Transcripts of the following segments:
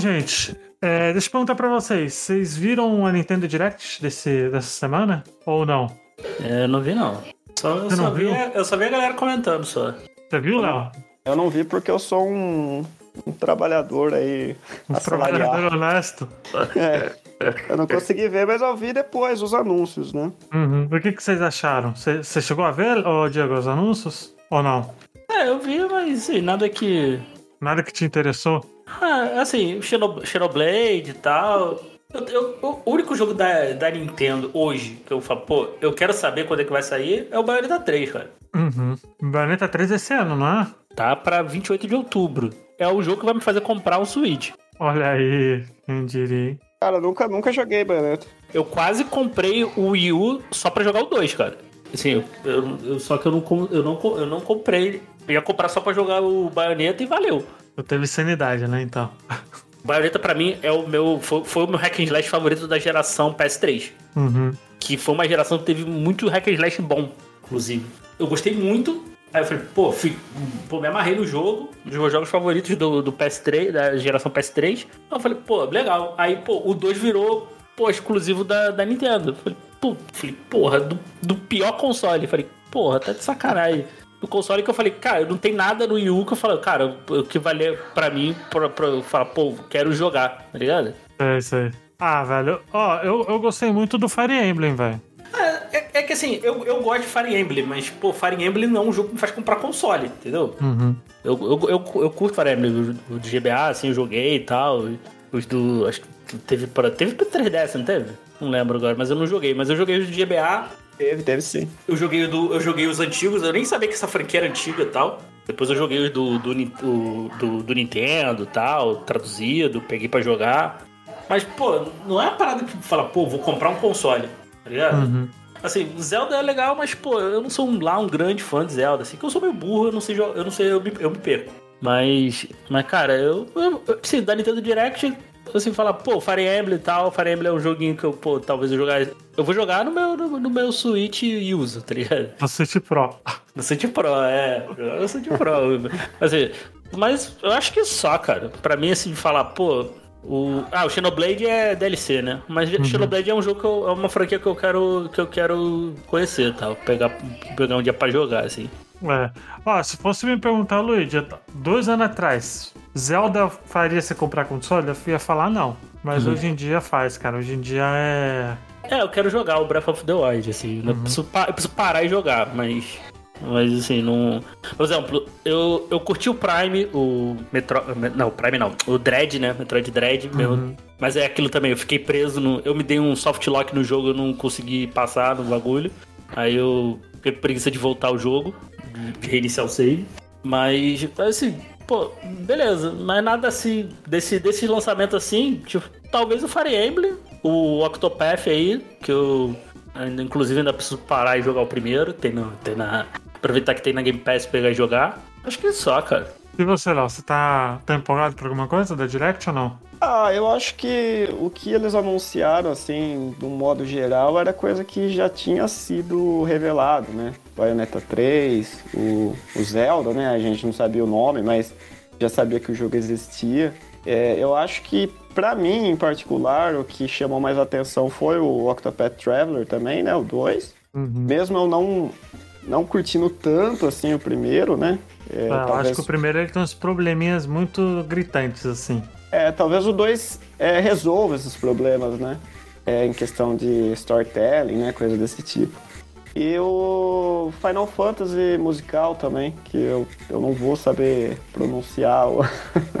gente, é, deixa eu perguntar pra vocês. Vocês viram a Nintendo Direct desse, dessa semana? Ou não? É, eu não vi, não. Só, eu, Você só não vi, viu? eu só vi a galera comentando só. Você viu, Léo? Eu não vi porque eu sou um, um trabalhador aí Um assalariado. trabalhador honesto. É, eu não consegui ver, mas eu vi depois os anúncios, né? Uhum. O que, que vocês acharam? Você chegou a ver, ô, Diego, os anúncios? Ou não? É, eu vi, mas nada que. Nada que te interessou? Ah, assim, Xenoblade e tal. Eu- eu- o único jogo da, da Nintendo hoje que eu falo, pô, eu quero saber quando é que vai sair é o Bayonetta 3, cara. Uhum. Bayonetta 3 esse ano, não é? Tá pra 28 de outubro. É o jogo que vai me fazer comprar um Switch. Olha aí, quem diria. Cara, eu nunca, nunca joguei Bayonetta. Eu quase comprei o Wii U só pra jogar o 2, cara. Assim, eu, eu- eu- só que eu não, com- eu, não, eu não comprei. Eu ia comprar só pra jogar o Bayonetta e valeu. Teve sanidade, né, então. Bayonetta pra mim é o meu foi, foi o meu hack and slash favorito da geração PS3, Uhum. que foi uma geração que teve muito hack and slash bom, inclusive. Eu gostei muito. Aí eu falei, pô, fui, pô me amarrei no jogo, um dos meus jogos favoritos do, do PS3, da geração PS3. Aí eu falei, pô, legal. Aí, pô, o 2 virou, pô, exclusivo da, da Nintendo. Eu Falei, pô, falei, porra, do, do pior console. Eu Falei, porra, tá de sacanagem. Do console que eu falei, cara, não tem nada no Wii U que eu falei, cara, o que valer pra mim, pra, pra eu falar, pô, quero jogar, tá ligado? É isso aí. Ah, velho, ó, eu, eu gostei muito do Fire Emblem, velho. É, é- é que assim, eu, eu gosto de Fire Emblem, mas, pô, Fire Emblem não é um jogo que me faz comprar console, entendeu? Uhum. Eu, eu, eu, eu curto Fire Emblem, o de GBA, assim, eu joguei e tal. Os do. Acho que teve pra. Teve pra 3DS, não teve? Não lembro agora, mas eu não joguei. Mas eu joguei os de GBA, Teve, teve sim. eu joguei, do, eu joguei os antigos, eu nem sabia que essa franquia era antiga e tal. Depois eu joguei os do, do, do, do Nintendo e tal, traduzido, peguei pra jogar. Mas, pô, não é uma parada que fala, pô, vou comprar um console, tá ligado? Uhum. Assim, Zelda é legal, mas, pô, eu não sou um, lá um grande fã de Zelda, assim, que eu sou meio burro, eu não sei, eu não sei, eu me, eu me perco. Mas, mas cara, eu, eu eu- assim, da Nintendo Direct, assim, falar, pô, Fire Emblem e tal, Fire Emblem é um joguinho que eu, pô, talvez eu jogar, eu vou jogar no meu, no, no meu Switch e uso, tá ligado? No City Pro. No Switch Pro, é, sou de Pro, assim, mas eu acho que só, cara, pra mim, assim, de falar, pô, o, ah, o Xenoblade é DLC, né? Mas Xenoblade é um jogo que eu, é uma franquia que eu quero que eu quero conhecer, tal, pegar pegar um dia pra jogar assim. É. Ó, se fosse me perguntar, Luigi, dois anos atrás, Zelda faria você comprar console? Eu ia falar não. Mas hoje em dia faz, cara. Hoje em dia é. É, eu quero jogar o Breath of the Wild, assim, eu, preciso, eu preciso parar e jogar, mas mas assim, não. Por exemplo, eu, eu curti o Prime, o Metro. Não, o Prime não. O Dread, né? Metroid Dread. meu- mas é aquilo também, eu fiquei preso no. Eu me dei um soft lock no jogo, eu não consegui passar no bagulho. Aí eu fiquei com preguiça de voltar ao jogo, de reiniciar o save. Mas, assim, pô, beleza. Mas nada assim, desse, desse lançamento assim, tipo, talvez o Fire Emblem, o Octopath aí, que eu ainda, inclusive ainda preciso parar e jogar o primeiro. Tem, no, tem na. Aproveitar que tem na Game Pass pegar e jogar. Acho que só, cara. E você, Léo, você tá, tá empolgado por alguma coisa da Direct ou não? Ah, eu acho que o que eles anunciaram, assim, de um modo geral, era coisa que já tinha sido revelado, né? Bayonetta 3, o, o Zelda, né? A gente não sabia o nome, mas já sabia que o jogo existia. É, eu acho que, pra mim, em particular, o que chamou mais atenção foi o Octopath Traveler também, né? O 2. Uhum. Mesmo eu não, não curtindo tanto, assim, o primeiro, né? É, É, eu acho talvez- que o primeiro ele tem uns probleminhas muito gritantes, assim. É, talvez o 2 é, resolva esses problemas, né? É, em questão de storytelling, né? Coisa desse tipo. E o Final Fantasy musical também, que eu, eu não vou saber pronunciar o,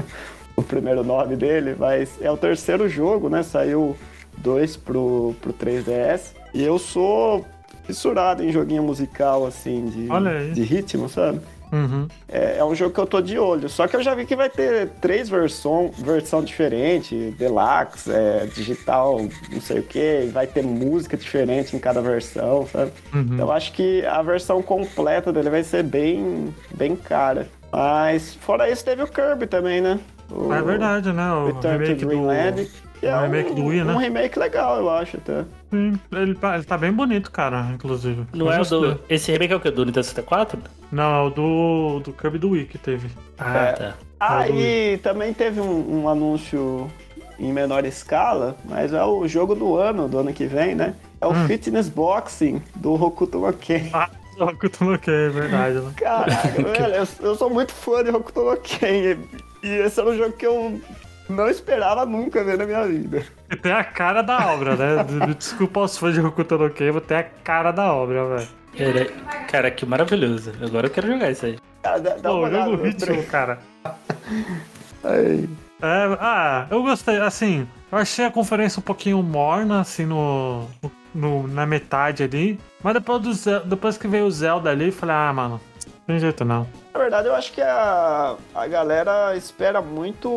o primeiro nome dele, mas é o terceiro jogo, né? Saiu dois pro, pro 3DS. E eu sou fissurado em joguinho musical, assim, de, de ritmo, sabe? Uhum. É, é um jogo que eu tô de olho. Só que eu já vi que vai ter três versões versão diferente, deluxe, é, digital, não sei o que, vai ter música diferente em cada versão, sabe? Uhum. Então eu acho que a versão completa dele vai ser bem, bem cara. Mas fora isso teve o Kirby também, né? O É verdade, né? O Return to remake do... Dreamland. que é o remake um, do Wii, né? Um remake legal, eu acho até. Sim, ele tá, ele tá bem bonito, cara, inclusive. Não Eu é o do. Esse remake é o que? Do Nintendo 64? Não, é o do, do Kirby do Wii que teve. Ah, É. tá. Ah, É do- e também teve um, um anúncio em menor escala, mas é o jogo do ano, do ano que vem, né? É o Hum. Fitness Boxing do Hokuto no Ken. Ah, eu tô no que, é verdade, né? Caraca, velho, eu, eu sou muito fã de Hokuto no Ken. E, e esse era um jogo que eu não esperava nunca ver na minha vida. E tem a cara da obra, né? Desculpa os fãs de Hokuto no Ken, vou ter a cara da obra, velho. Cara, cara, que maravilhoso. Agora eu quero jogar isso aí. Cara, dá, dá Pô, o jogo ritmo, cara. É, ah, eu gostei, assim, eu achei a conferência um pouquinho morna, assim, no, no- na metade ali. Mas depois, do, depois que veio o Zelda ali, eu falei, ah, mano, não tem jeito não. Na verdade, eu acho que a, a galera espera muito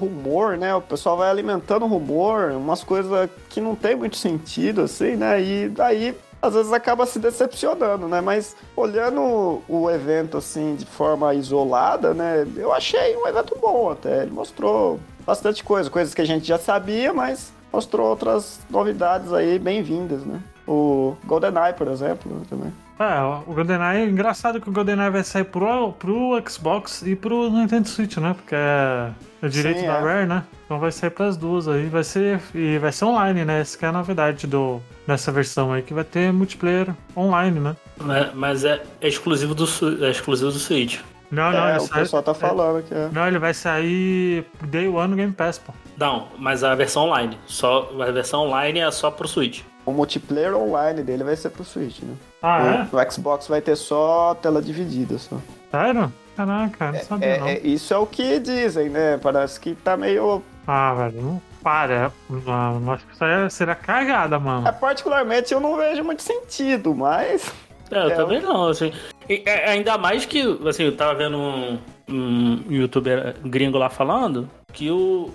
rumor, né? O pessoal vai alimentando rumor, umas coisas que não tem muito sentido, assim, né? E daí, às vezes, acaba se decepcionando, né? Mas olhando o evento, assim, de forma isolada, né? Eu achei um evento bom até. Ele mostrou bastante coisa, coisas que a gente já sabia, mas mostrou outras novidades aí bem-vindas, né? O GoldenEye, por exemplo, né, também. É, o GoldenEye, engraçado que o GoldenEye vai sair pro, pro Xbox e pro Nintendo Switch, né? Porque é, é direito Sim, da é. Rare, né? Então vai sair pras duas aí, vai ser, e vai ser online, né? Essa que é a novidade do, dessa versão aí, que vai ter multiplayer online, né? Mas, mas é, é exclusivo do, é exclusivo do Switch. Não, não, é, o sai- pessoal tá falando que é. Não, ele vai sair Day One no Game Pass, pô. Não, mas a versão online. Só, a versão online é só pro Switch. O multiplayer online dele vai ser pro Switch, né? Ah, O, o Xbox vai ter só tela dividida só. é? Sério? Caraca, não sabia É, não. é- isso é o que dizem, né? Parece que tá meio. Ah, velho, não para. Não, acho que isso aí é, será cagada, mano. É, particularmente eu não vejo muito sentido, mas. É, eu É, também não, assim. E, é, ainda mais que, assim, eu tava vendo um, um youtuber gringo lá falando que o,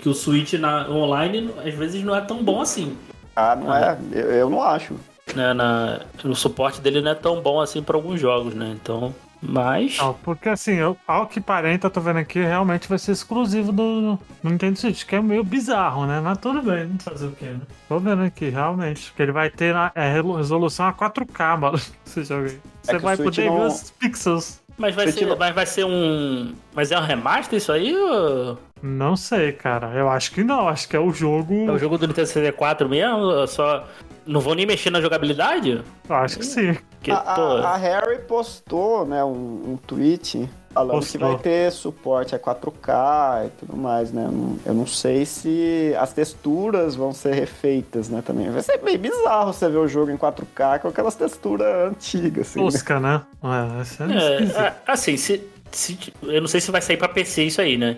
que o Switch na, online às vezes não é tão bom assim. Ah, não é. Eu, eu não acho. Né, na, o suporte dele não é tão bom assim pra alguns jogos, né? Então. Mas. Não, porque assim, eu, ao que parenta, eu tô vendo aqui, realmente vai ser exclusivo do, do Nintendo Switch, que é meio bizarro, né? Mas tudo bem, não fazer o quê, né? Tô vendo aqui, realmente. Que ele vai ter na, é, resolução a 4K, mano. Esse jogo aí. Você que o vai poder ver não- os pixels. Mas vai, Switch ser, não- mas vai ser um. Mas é um remaster isso aí? Ou... Não sei, cara. Eu acho que não. Acho que é o jogo. É o jogo do Nintendo 64 mesmo? Só. Não vão nem mexer na jogabilidade? Acho que sim. Porque, a, pô. a, a Harry postou, né, um, um tweet falando que Postou. vai ter suporte a 4K e tudo mais, né? Eu não, eu não sei se as texturas vão ser refeitas, né, também. Vai ser meio bizarro você ver o jogo em 4K com aquelas texturas antigas, assim. né? Tosca, né? É, esse é, É, esquisito. a- assim, se, se- eu não sei se vai sair pra PC isso aí, né?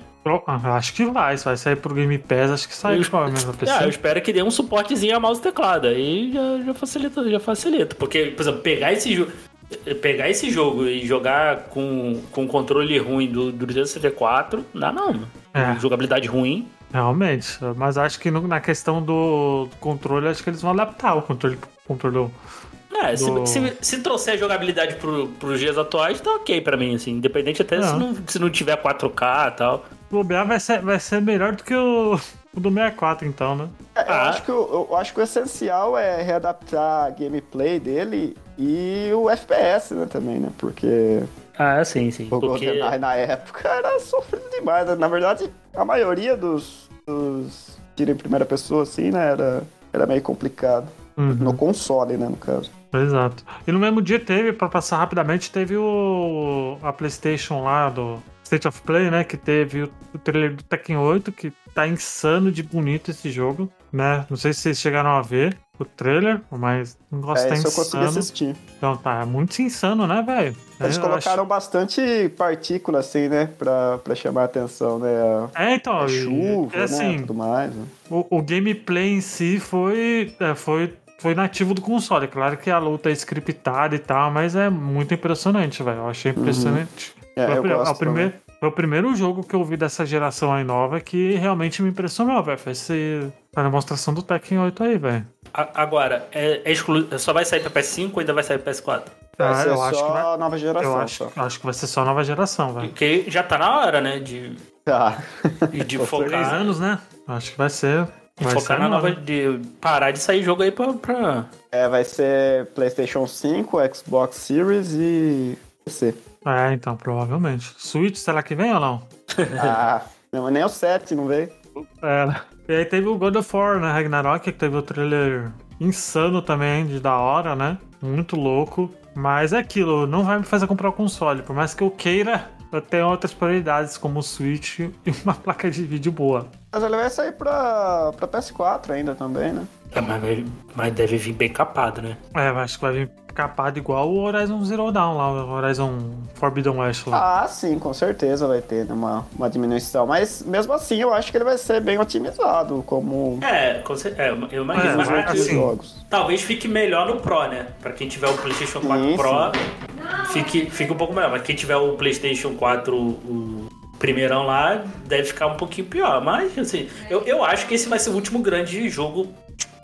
Acho que vai. Se vai sair pro Game Pass, acho que sai Eu- provavelmente na PC. Ah, eu espero que dê um suportezinho a mouse e teclado. Aí já, já facilita, já facilita. Porque, por exemplo, pegar esse jogo. Pegar esse jogo e jogar com, com controle ruim do, do 264, não dá não. mano. É. Jogabilidade ruim. Realmente. Mas acho que na questão do, controle, acho que eles vão adaptar o controle. controle É, se, Do- se, se trouxer jogabilidade pro, pros dias atuais, tá ok pra mim, assim. Independente até se, É. não, se não tiver 4K e tal. O bobear vai ser, vai ser melhor do que o, o do 64, então, né? É, eu, Ah. acho que o, eu acho que o essencial é readaptar a gameplay dele e o FPS, né, também, né? Porque Ah, sim, sim. o Porque... GoldenEye na época era sofrido demais. né? Na verdade, a maioria dos, dos tiro em primeira pessoa, assim, né, era, era meio complicado. Uhum. No console, né, no caso. Exato. E no mesmo dia teve, pra passar rapidamente, teve o a PlayStation lá do State of Play, né? Que teve o, trailer do Tekken 8, que tá insano de bonito esse jogo, né? Não sei se vocês chegaram a ver o trailer, mas o negócio É, tá isso eu consegui insano. assistir. Então tá muito insano, né, velho? Eles Eu colocaram acho- bastante partícula, assim, né, pra, pra chamar a atenção, né? A, É, então, a chuva, é né, assim, tudo mais. né? o, o gameplay em si foi, é, foi, foi nativo do console. Claro que a luta é scriptada e tal, mas é muito impressionante, velho. Eu achei impressionante. É, foi, primeiro, foi o primeiro jogo que eu vi dessa geração aí nova que realmente me impressionou, velho. Foi esse, a demonstração do Tekken 8 aí, velho. A- Agora, é, é exclu... só vai sair pra PS5 ou ainda vai sair pra PS4? Vai Ah, ser eu acho só que vai- nova geração. Eu acho, só. acho que vai ser só nova geração, velho. Porque já tá na hora, né? De, Tá. de Com focar. Três anos, né? Acho que vai ser. Vai focar na nova de parar de sair jogo aí pra, pra. É, vai ser PlayStation 5, Xbox Series e PC. É, então, provavelmente. Switch, será que vem ou não? ah, não, nem o 7 não veio. É. E aí teve o God of War, né? Ragnarok, que teve o trailer insano também, de da hora, né? Muito louco. Mas é aquilo, não vai me fazer comprar o console. Por mais que eu queira, eu tenho outras prioridades, como o Switch e uma placa de vídeo boa. Mas ele vai sair pra, pra PS4 ainda também, né? É, mas, mas deve vir bem capado, né? É, acho que vai vir capado igual o Horizon Zero Dawn lá, o Horizon Forbidden West lá. Ah, sim, com certeza vai ter uma, uma diminuição. Mas mesmo assim, eu acho que ele vai ser bem otimizado, como. É, com é eu imagino. É, mas, assim, jogos. Talvez fique melhor no Pro, né? Pra quem tiver o PlayStation 4 sim, Pro, sim. Fique, fique um pouco melhor. Mas quem tiver o PlayStation 4, o primeirão lá, deve ficar um pouquinho pior. Mas, assim, eu, eu acho que esse vai ser o último grande jogo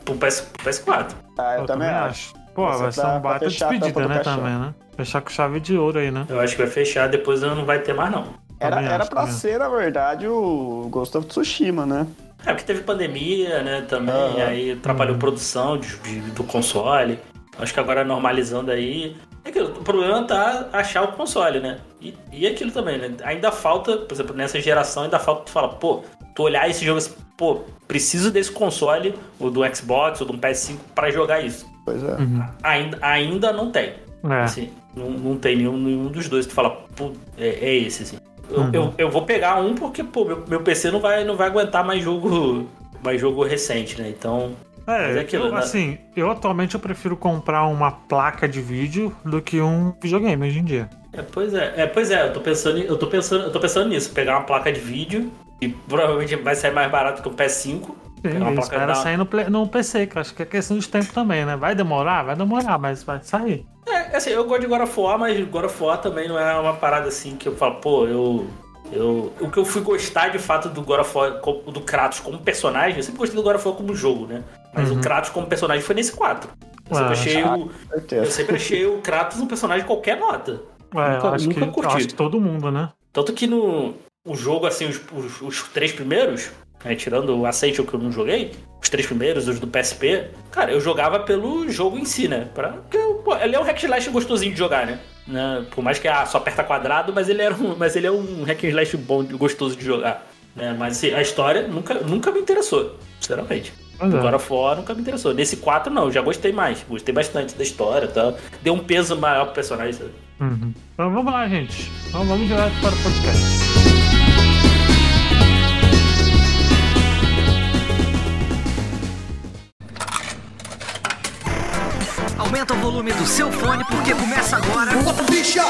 pro, PS, pro PS4. Ah, eu, eu também acho. acho. Pô, vai ser um baita despedida, né, também, né? Fechar com chave de ouro aí, né? Eu acho que vai fechar, depois não vai ter mais, não. Era, era pra também. ser, na verdade, o Ghost of Tsushima, né? É, porque teve pandemia, né, também, uhum. aí atrapalhou uhum. produção de, de, do console. Acho que agora normalizando aí. É aquilo, o problema tá achar o console, né? E, e aquilo também, né? Ainda falta, por exemplo, nessa geração, ainda falta tu falar, pô, tu olhar esse jogo assim, pô, preciso desse console, ou do Xbox, ou do PS5, para jogar isso. Pois é. Uhum. Ainda, ainda não tem. É. Assim, não, não tem nenhum, nenhum dos dois. Tu fala, pô, é, é esse, assim. Eu, uhum. eu, eu, vou pegar um porque, pô, meu, meu PC não vai, não vai aguentar mais jogo, mais jogo recente, né? Então. É, é aquilo, eu, né? assim, eu atualmente eu prefiro comprar uma placa de vídeo do que um videogame hoje em dia. É, pois é, é, pois é, eu tô pensando, eu tô pensando, eu tô pensando nisso, pegar uma placa de vídeo e provavelmente vai sair mais barato que um PS5 Sim, espera sair no, no PC, que eu acho que é questão de tempo também, né? Vai demorar? Vai demorar, mas vai sair. É, assim, eu gosto de God of War, mas God of War também não é uma parada assim que eu falo, pô, eu. Eu, o que eu fui gostar de fato do God of War, do Kratos como personagem, eu sempre gostei do God of War como jogo, né? Mas uhum. o Kratos como personagem foi nesse 4. Eu, sempre, achei o, eu sempre achei o Kratos um personagem de qualquer nota. É, nunca, acho nunca que, curti. Acho que todo mundo, né? Tanto que no o jogo, assim, os, os, os três primeiros, né, tirando o Ascension que eu não joguei, os três primeiros, os do PSP, cara, eu jogava pelo jogo em si, né? Pra, porque, pô, ele é um hack slash gostosinho de jogar, né? né? Por mais que ah, só aperta quadrado, mas ele, era um, mas ele é um hack slash bom, gostoso de jogar. Né? Mas assim, a história nunca, nunca me interessou, sinceramente. Uhum. Agora fora nunca me interessou. Nesse 4 não, já gostei mais. Gostei bastante da história tá? Deu um peso maior pro personagem. Uhum. Então vamos lá, gente. Então vamos jogar para o podcast. Aumenta o volume do seu fone porque começa agora. Bicha!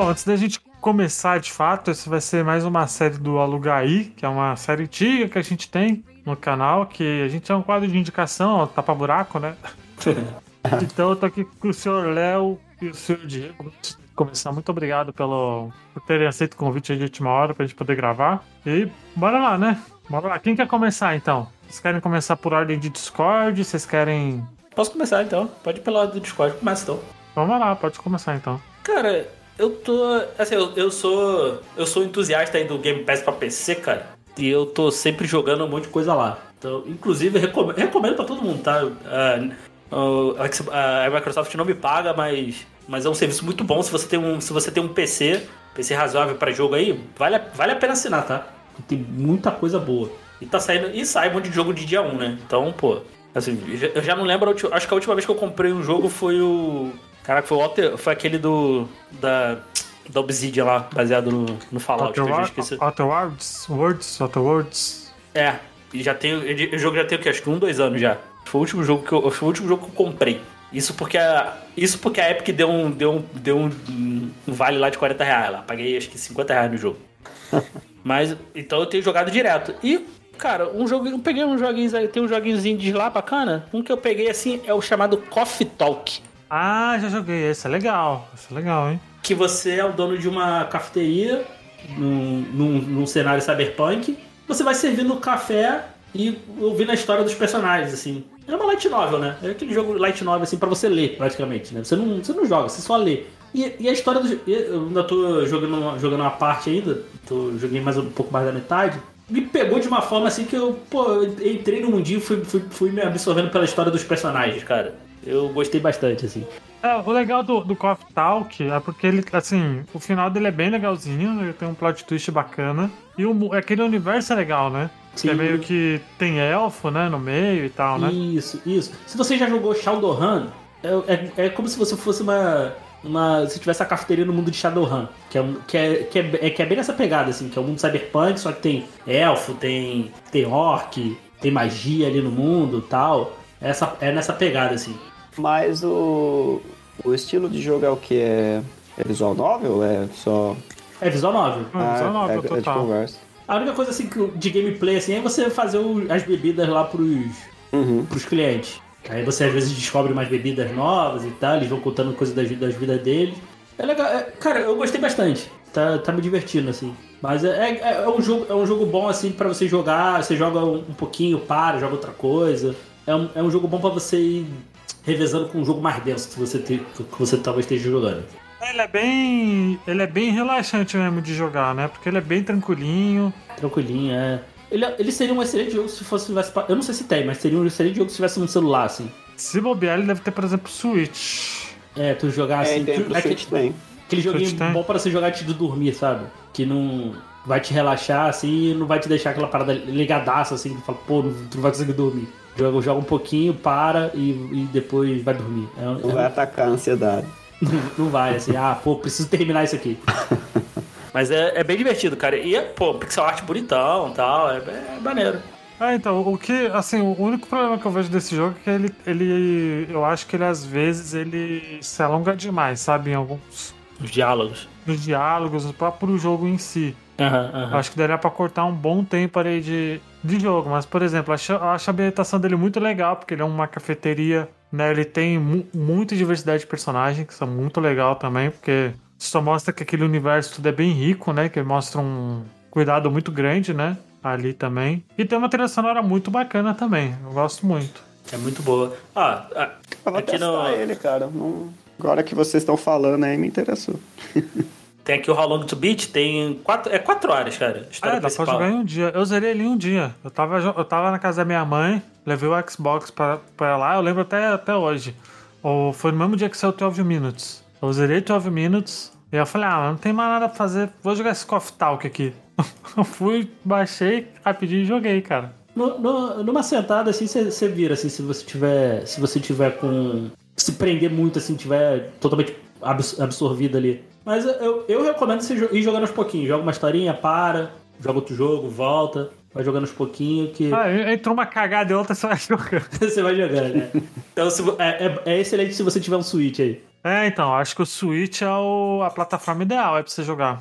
Antes da gente começar de fato, esse vai ser mais uma série do Alugaí, que é uma série antiga que a gente tem no canal, que a gente é um quadro de indicação, ó, tapa buraco, né? então eu tô aqui com o senhor Léo e o senhor Diego. Começar, muito obrigado pelo, por terem aceito o convite de última hora pra gente poder gravar. E bora lá, né? Bora lá. Quem quer começar então? Vocês querem começar por ordem de Discord? Vocês querem. Posso começar então? Pode ir pela ordem do Discord, começa então. Vamos lá, pode começar então. Cara, eu tô. Assim, eu, eu sou. Eu sou entusiasta aí do Game Pass pra PC, cara. E eu tô sempre jogando um monte de coisa lá. Então, inclusive, recomendo, recomendo pra todo mundo, tá? Uh, a, a Microsoft não me paga, mas, mas é um serviço muito bom. Se você tem um, se você tem um PC, PC razoável para jogo aí, vale, vale a pena assinar, tá? Tem muita coisa boa. E tá saindo. E sai um monte de jogo de dia 1, né? Então, pô. Assim, eu já não lembro. Acho que a última vez que eu comprei um jogo foi o. Caraca, foi, o foi aquele do. Da. Da Obsidian lá, baseado no, no Fallout. Outer, Worlds? Words? Outer Worlds? É. E já tem. O jogo já tem o que? Acho que um, dois anos já. Foi o último jogo que eu. Foi o último jogo que eu comprei. Isso porque a, isso porque a Epic deu um, deu um, deu um, um vale lá de 40 reais lá. Paguei acho que 50 reais no jogo. Mas, então eu tenho jogado direto. E, cara, um jogo, eu peguei uns joguinhos aí, tem um joguinho de lá bacana. Um que eu peguei assim é o chamado Coffee Talk. Ah, já joguei. Esse é legal. Esse é legal, hein? Que você é o dono de uma cafeteria num, num, num cenário cyberpunk. Você vai servindo café e ouvindo a história dos personagens, assim. É uma light novel, né? É aquele jogo light novel, assim, pra você ler, praticamente, né? Você não, você não joga, você só lê. E, e a história do. Eu ainda tô jogando uma, jogando uma parte ainda, tô, joguei mais um pouco mais da metade. Me pegou de uma forma assim que eu, pô, entrei no mundinho e fui, fui, fui me absorvendo pela história dos personagens, cara. Eu gostei bastante, assim. É, o legal do, do Coffee Talk é porque ele, assim, o final dele é bem legalzinho, ele tem um plot twist bacana. E o, aquele universo é legal, né? Sim. Que é meio que tem elfo, né, no meio e tal, né? Isso, isso. Se você já jogou Shadowrun, é, é, é como se você fosse uma. Uma, se tivesse a cafeteria no mundo de Shadowrun, que é, que, é, que, é, é, que é bem nessa pegada, assim, que é um mundo cyberpunk, só que tem elfo, tem, tem orc, tem magia ali no mundo e tal. Essa, é nessa pegada, assim. Mas o, o estilo de jogo é o que? É, é visual novel? É só. É visual novel. Ah, só nova, é, é de total. conversa. A única coisa assim que- de gameplay assim é você fazer as bebidas lá pros, Uhum. pros clientes. Aí você às vezes descobre mais bebidas novas e tal, eles vão contando coisas das, das vidas deles. É legal, é- cara, eu gostei bastante. Tá, tá me divertindo, assim. Mas é, é, é um jogo, é um jogo bom, assim, pra você jogar. Você joga um, um pouquinho, para, joga outra coisa. É um, é um jogo bom pra você ir revezando com um jogo mais denso que você, te, que você talvez esteja jogando. Ele é bem. Ele é bem relaxante mesmo de jogar, né? Porque ele é bem tranquilinho. Tranquilinho, é. Ele, ele seria um excelente jogo se fosse. Eu não sei se tem, mas seria um excelente jogo se tivesse um celular, assim. Se bobear, ele deve ter, por exemplo, Switch. É, tu jogar É, assim. e tem tu- pro é Switch aquele, tem. aquele joguinho Switch tem? bom pra você jogar antes de dormir, sabe? Que não vai te relaxar assim e não vai te deixar aquela parada ligadaça assim, que fala, pô, tu não vai conseguir dormir. Joga, joga um pouquinho, para e, e depois vai dormir. É, Não é vai atacar a ansiedade. não vai, assim, ah, pô, preciso terminar isso aqui. Mas é, é bem divertido, cara. E, é, pô, pixel art bonitão e tal, é, é maneiro. Ah, então, o que, assim, o único problema que eu vejo desse jogo é que ele, ele, eu acho que ele às vezes ele se alonga demais, sabe, em alguns Os diálogos. dos diálogos, o próprio jogo em si. Aham, Eu aham. Acho que daria pra cortar um bom tempo ali de, de jogo, mas, por exemplo, eu acho, acho a ambientação dele muito legal, porque ele é uma cafeteria, né, ele tem mu muita diversidade de personagens, que são muito legal também, porque só mostra que aquele universo tudo é bem rico, né, que mostra um cuidado muito grande, né, ali também. E tem uma trilha sonora muito bacana também, eu gosto muito. É muito boa. Ah, ah, Eu vou Aqui testar no- ele, cara. Não- Agora que vocês estão falando aí, me interessou. tem aqui o How Long to Beat, tem quatro, é quatro horas, cara. História Ah, dá pra jogar em um dia. Eu zerei ele em um dia. Eu tava, eu tava na casa da minha mãe, levei o Xbox pra, pra lá, eu lembro até, até hoje. Ou foi no mesmo dia que saiu 12 Minutes. Eu zerei 12 Minutes e eu falei, ah, não tem mais nada pra fazer, vou jogar esse Coffee Talk aqui. eu fui, baixei, rapidinho e joguei, cara. No- no- numa sentada assim, você vira assim, se você tiver. Se você tiver com. Se prender muito, assim, tiver totalmente abs- absorvido ali. Mas eu, eu recomendo você ir jogando aos pouquinhos. Joga uma historinha, para, joga outro jogo, volta, vai jogando aos pouquinhos que Ah, entrou uma cagada e outra, você vai jogando. você vai jogando, né? Então se é, é- é excelente se você tiver um Switch aí. É, então, acho que o Switch é o- a plataforma ideal é pra você jogar.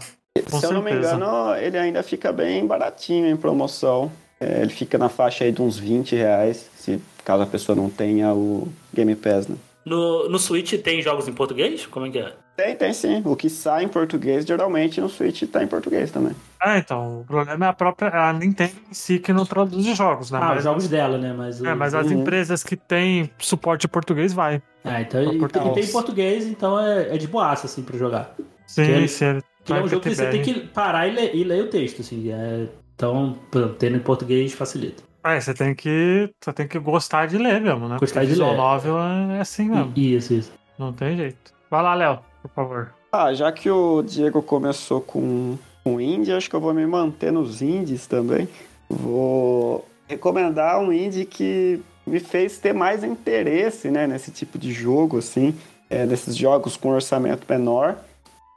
Com Se eu não me engano, ele ainda fica bem baratinho em promoção. É, ele fica na faixa aí de uns 20 reais, se caso a pessoa não tenha o Game Pass, né? No, no Switch tem jogos em português? Como é que é? Tem, tem sim. O que sai em português, geralmente no Switch tá em português também. Ah, então, o problema é a própria a Nintendo em si que não traduz os jogos, né? Ah, os mas, jogos dela, né? Mas, é, os- mas as Uhum. empresas que têm suporte em português vai. Ah, então, e, e tem em português, então é, é de boaça, assim, pra jogar. Sim, Que ele- sim. ele Que é um jogo que você tem que parar e ler, e ler o texto, assim. É, então, tendo em português facilita. É, você tem que. Você tem que gostar de ler mesmo, né? Gostar Porque de ler. novel é assim mesmo. Isso, isso. Não tem jeito. Vai lá, Léo, por favor. Ah, já que o Diego começou com, com indie, acho que eu vou me manter nos indies também. Vou recomendar um indie que me fez ter mais interesse, né, nesse tipo de jogo, assim, é, nesses jogos com orçamento menor,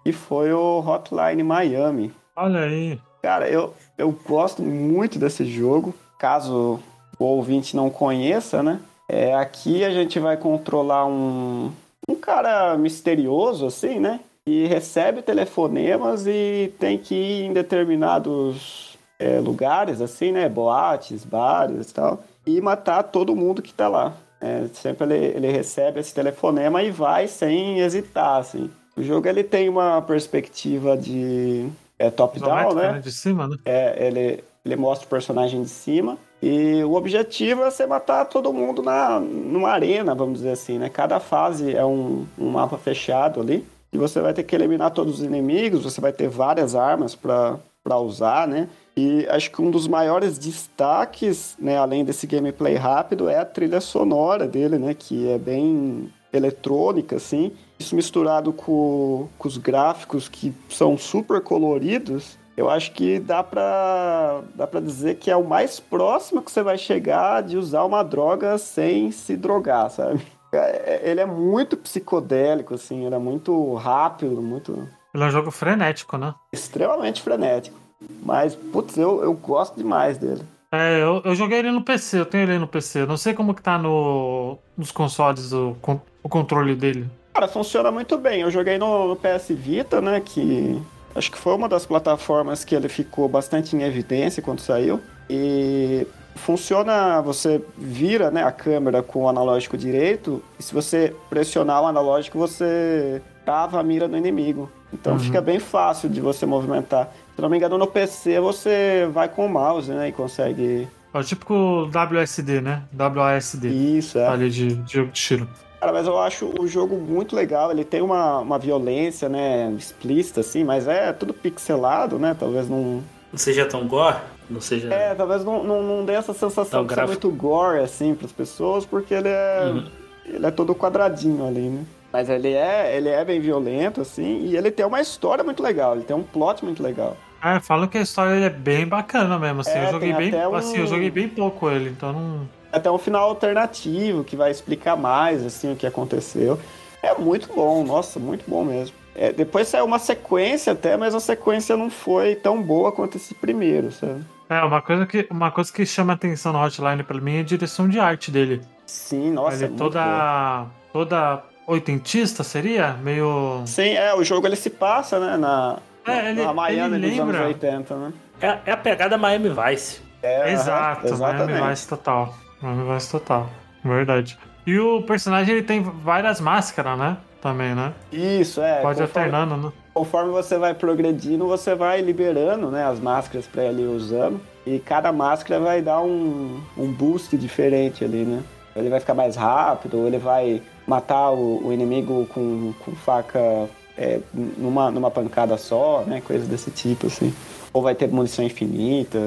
e foi o Hotline Miami. Olha aí. Cara, eu, eu gosto muito desse jogo. Caso o ouvinte não conheça, né? É, aqui a gente vai controlar um, um cara misterioso, assim, né? e recebe telefonemas e tem que ir em determinados é, lugares, assim, né? Boates, bares e tal, e matar todo mundo que tá lá. É, sempre ele, ele recebe esse telefonema e vai sem hesitar, assim. O jogo ele tem uma perspectiva de é, top-down, né? De cima, né? É, ele, ele mostra o personagem de cima e o objetivo é você matar todo mundo na, numa arena, vamos dizer assim, né? Cada fase é um, um mapa fechado ali e você vai ter que eliminar todos os inimigos, você vai ter várias armas para usar, né? E acho que um dos maiores destaques, né, além desse gameplay rápido, é a trilha sonora dele, né? Que é bem eletrônica, assim. Isso misturado com, com os gráficos que são super coloridos, eu acho que dá pra, dá pra dizer que é o mais próximo que você vai chegar de usar uma droga sem se drogar, sabe? É, ele é muito psicodélico, assim, ele é muito rápido, muito. Ele é um jogo frenético, né? Extremamente frenético. Mas, putz, eu, eu gosto demais dele. É, eu, eu joguei ele no PC, eu tenho ele no PC. Não sei como que tá no, nos consoles o, o controle dele. Cara, funciona muito bem. Eu joguei no, no PS Vita, né? Que acho que foi uma das plataformas que ele ficou bastante em evidência quando saiu. E funciona, você vira né, a câmera com o analógico direito, e se você pressionar o analógico, você trava a mira do inimigo. Então uhum. fica bem fácil de você movimentar. Se não me engano, no PC você vai com o mouse, né? E consegue. É tipo o WSD, né? WASD. Isso, é. Ali de jogo de tiro. Cara, mas eu acho o jogo muito legal. Ele tem uma, uma violência, né? Explícita, assim, mas é tudo pixelado, né? Talvez não. Não seja tão gore? Não seja. É, talvez não, não, não dê essa sensação de ser muito gore, assim, pras pessoas, porque ele é. Uhum. Ele é todo quadradinho ali, né? Mas ele é, ele é bem violento, assim, e ele tem uma história muito legal, ele tem um plot muito legal. É, falam que a história é bem bacana mesmo, assim, é, eu joguei bem, um... assim, eu joguei bem pouco ele, então não... Até um final alternativo, que vai explicar mais, assim, o que aconteceu. É muito bom, nossa, muito bom mesmo. É, depois saiu uma sequência até, mas a sequência não foi tão boa quanto esse primeiro, sabe? É, uma coisa que, uma coisa que chama atenção no Hotline pra mim é a direção de arte dele. Sim, nossa. Ele é toda, toda oitentista, seria? Meio. Sim, é, o jogo ele se passa, né, na, é, ele, na Miami ele dos anos 80, né? É, é a pegada Miami Vice. É, Exato, exatamente. Miami Vice total. Miami Vice total. Verdade. E o personagem ele tem várias máscaras, né? Também, né? Isso, é. Pode conforme, alternando, né? Conforme você vai progredindo, você vai liberando né, as máscaras pra ele usando. E cada máscara vai dar um, um boost diferente ali, né? Ele vai ficar mais rápido, ou ele vai matar o, o inimigo com, com faca é, numa, numa pancada só, né? Coisas desse tipo, assim. Ou vai ter munição infinita.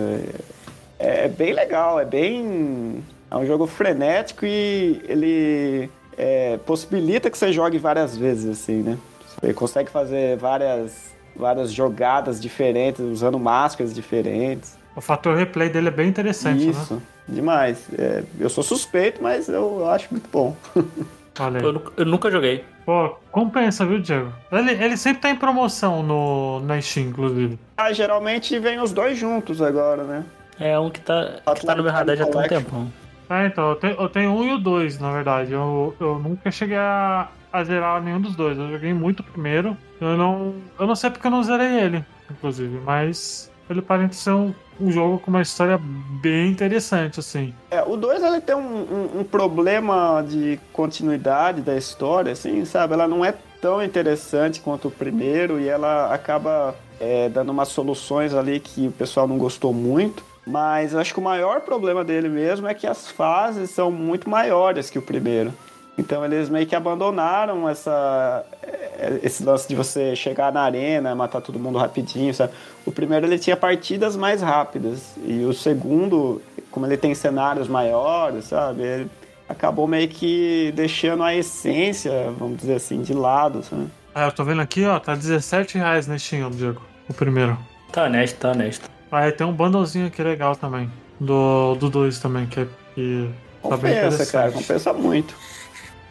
É, é bem legal, é bem. É um jogo frenético e ele é, possibilita que você jogue várias vezes, assim, né? Você consegue fazer várias, várias jogadas diferentes, usando máscaras diferentes. O fator replay dele é bem interessante, Isso, né? demais. É, eu sou suspeito, mas eu, acho muito bom. Eu, eu, nunca joguei. Pô, compensa, viu, Diego? Ele, ele sempre tá em promoção no, na Steam, inclusive. Ah, geralmente vem os dois juntos agora, né? É um que tá, que tá no meu radar já tem um tempão. É, então, eu tenho, eu tenho um e o dois, na verdade. Eu, eu nunca cheguei a, a zerar nenhum dos dois. Eu joguei muito primeiro. Eu não. Eu não sei porque eu não zerei ele, inclusive, mas ele parece ser um, um jogo com uma história bem interessante, assim. É, o 2 ele tem um, um, um, problema de continuidade da história, assim, sabe? Ela não é tão interessante quanto o primeiro e ela acaba é, dando umas soluções ali que o pessoal não gostou muito. Mas eu acho que o maior problema dele mesmo é que as fases são muito maiores que o primeiro. Então eles meio que abandonaram essa, eh, esse lance de você chegar na arena, matar todo mundo rapidinho, sabe? O primeiro ele tinha partidas mais rápidas e o segundo, como ele tem cenários maiores, sabe? Ele acabou meio que deixando a essência, vamos dizer assim, de lado, sabe? Ah, eu tô vendo aqui, ó, tá 17 reais na Steam, Diego, o primeiro. Tá honesto, tá honesto. Ah, tem um bundlezinho aqui legal também, do 2 do também, que, é, que tá bem interessante. cara, compensa muito.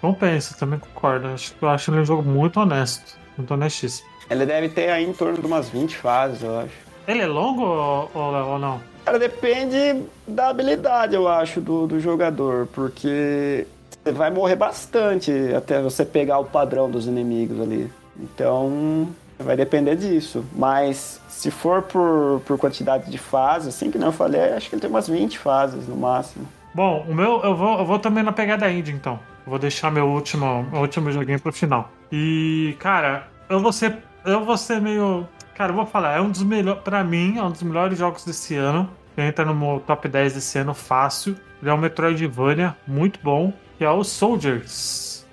Compensa, também concordo. Acho, eu acho ele um jogo muito honesto. Muito honestíssimo. Ele deve ter aí em torno de umas 20 fases, eu acho. Ele é longo ou, ou, ou não? Cara, depende da habilidade, eu acho, do, do jogador, porque você vai morrer bastante até você pegar o padrão dos inimigos ali. Então vai depender disso. Mas se for por, por quantidade de fases, assim que não eu falei, acho que ele tem umas 20 fases no máximo. Bom, o meu, eu vou, eu vou também na pegada indie, então. Vou deixar meu último, meu último joguinho pro final. E, cara, eu vou ser, eu vou ser meio. Cara, eu vou falar, é um dos melhores. Pra mim, é um dos melhores jogos desse ano. Entra no meu top 10 desse ano fácil. Ele é um Metroidvania muito bom, que é o Soldiers.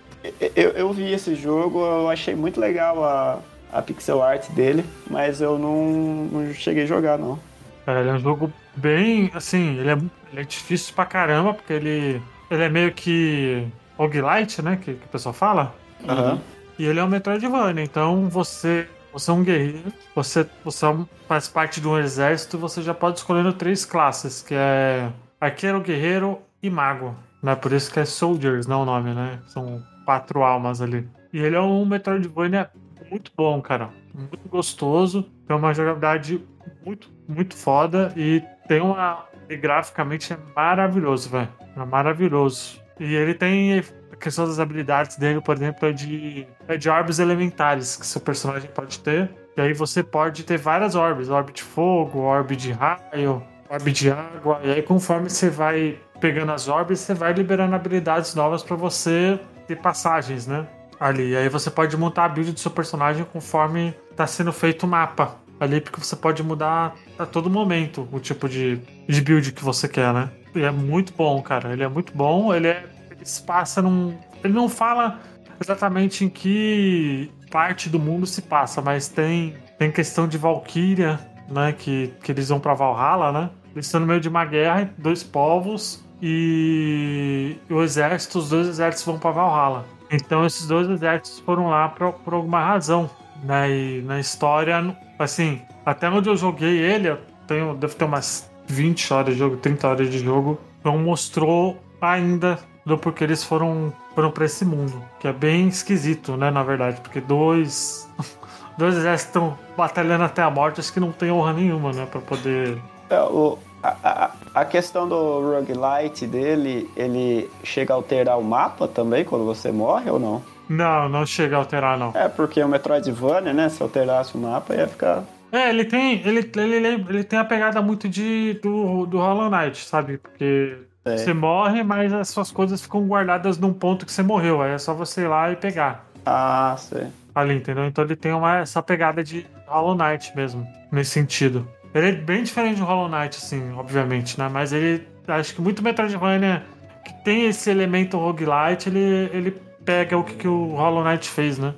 Eu, eu vi esse jogo, eu achei muito legal a, a pixel art dele, mas eu não, não cheguei a jogar, não. É, ele é um jogo bem, assim, ele é, ele é difícil pra caramba, porque ele, ele é meio que roguelite, né, que, que o pessoal fala. Aham. E ele é um Metroidvania, então você, você é um guerreiro, você, você é faz parte de um exército, você já pode escolher três classes, que é arqueiro, guerreiro e mago. Né? Por isso que é Soldiers, não o nome, né? São quatro almas ali. E ele é um Metroidvania muito bom, cara. Muito gostoso. Tem uma jogabilidade muito, muito foda e tem uma. E graficamente é maravilhoso, velho. É maravilhoso. E ele tem a questão das habilidades dele, por exemplo, é de, é de orbes elementares que seu personagem pode ter. E aí você pode ter várias orbes: orbe de fogo, orbe de raio, orbe de água. E aí, conforme você vai pegando as orbes, você vai liberando habilidades novas pra você ter passagens, né? Ali. Aí você pode montar a build do seu personagem conforme tá sendo feito o mapa. Ali, porque você pode mudar a todo momento o tipo de, de build que você quer, né? E é muito bom, cara. Ele é muito bom. Ele, é, ele se passa num. Ele não fala exatamente em que parte do mundo se passa, mas tem, tem questão de Valkyria, né? Que, que eles vão pra Valhalla, né? Eles estão no meio de uma guerra, dois povos, e o exército, os dois exércitos vão pra Valhalla. Então esses dois exércitos foram lá por, por alguma razão. Né? E na história, assim, até onde eu joguei ele, eu tenho, devo ter umas 20 horas de jogo, 30 horas de jogo, não mostrou ainda do porquê eles foram, foram pra esse mundo. Que é bem esquisito, né, na verdade, porque dois. Dois exércitos estão batalhando até a morte, acho que não tem honra nenhuma, né? Pra poder. É, o, a, a questão do roguelite dele, ele chega a alterar o mapa também quando você morre ou não? Não, não chega a alterar, não. É, porque o Metroidvania, né? Se alterasse o mapa, ia ficar. É, ele tem, ele, ele, ele, tem a pegada muito de, do, do Hollow Knight, sabe? Porque É. você morre, mas as suas coisas ficam guardadas num ponto que você morreu. Aí é só você ir lá e pegar. Ah, sei. Ali, entendeu? Então ele tem uma, essa pegada de Hollow Knight mesmo, nesse sentido. Ele é bem diferente do Hollow Knight, assim, obviamente, né? Mas ele, acho que muito Metroidvania que tem esse elemento roguelite, ele, ele pega o que, que o Hollow Knight fez, né?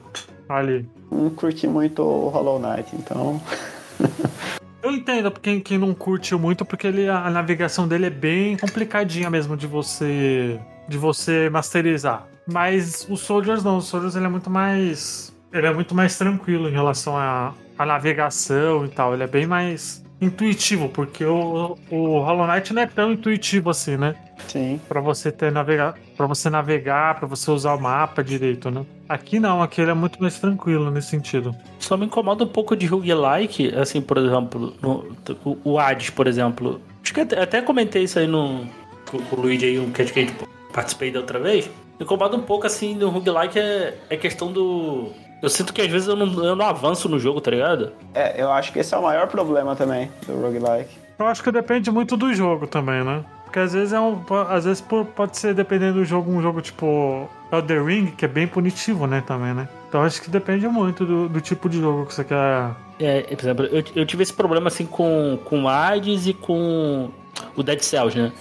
Ali. Não curti muito o Hollow Knight, então. Eu entendo quem, quem não curte muito, porque ele, a navegação dele é bem complicadinha mesmo de você de você masterizar. Mas o Soldiers não, o Soldiers ele é muito mais ele é muito mais tranquilo em relação à, à navegação e tal. Ele é bem mais intuitivo, porque o, o Hollow Knight não é tão intuitivo assim, né? Sim. Pra você ter navegar, para você navegar, pra você usar o mapa direito, né? Aqui não, aqui ele é muito mais tranquilo nesse sentido. Só me incomoda um pouco de roguelike, assim, por exemplo, no- o, o Hades, por exemplo. Acho que até, até comentei isso aí no, com, com o Luigi aí, um que a gente participei da outra vez. Me incomoda um pouco, assim, no roguelike é, é questão do... Eu sinto que às vezes eu não, eu não avanço no jogo, tá ligado? É, eu acho que esse é o maior problema também do roguelike. Eu acho que depende muito do jogo também, né? Porque às vezes é um. Às vezes po- pode ser, dependendo do jogo, um jogo tipo Elder Ring, que é bem punitivo, né, também, né? Então acho que depende muito do, do tipo de jogo que você quer. É, por exemplo, eu, eu tive esse problema assim com, com Hades e com o Dead Cells, né?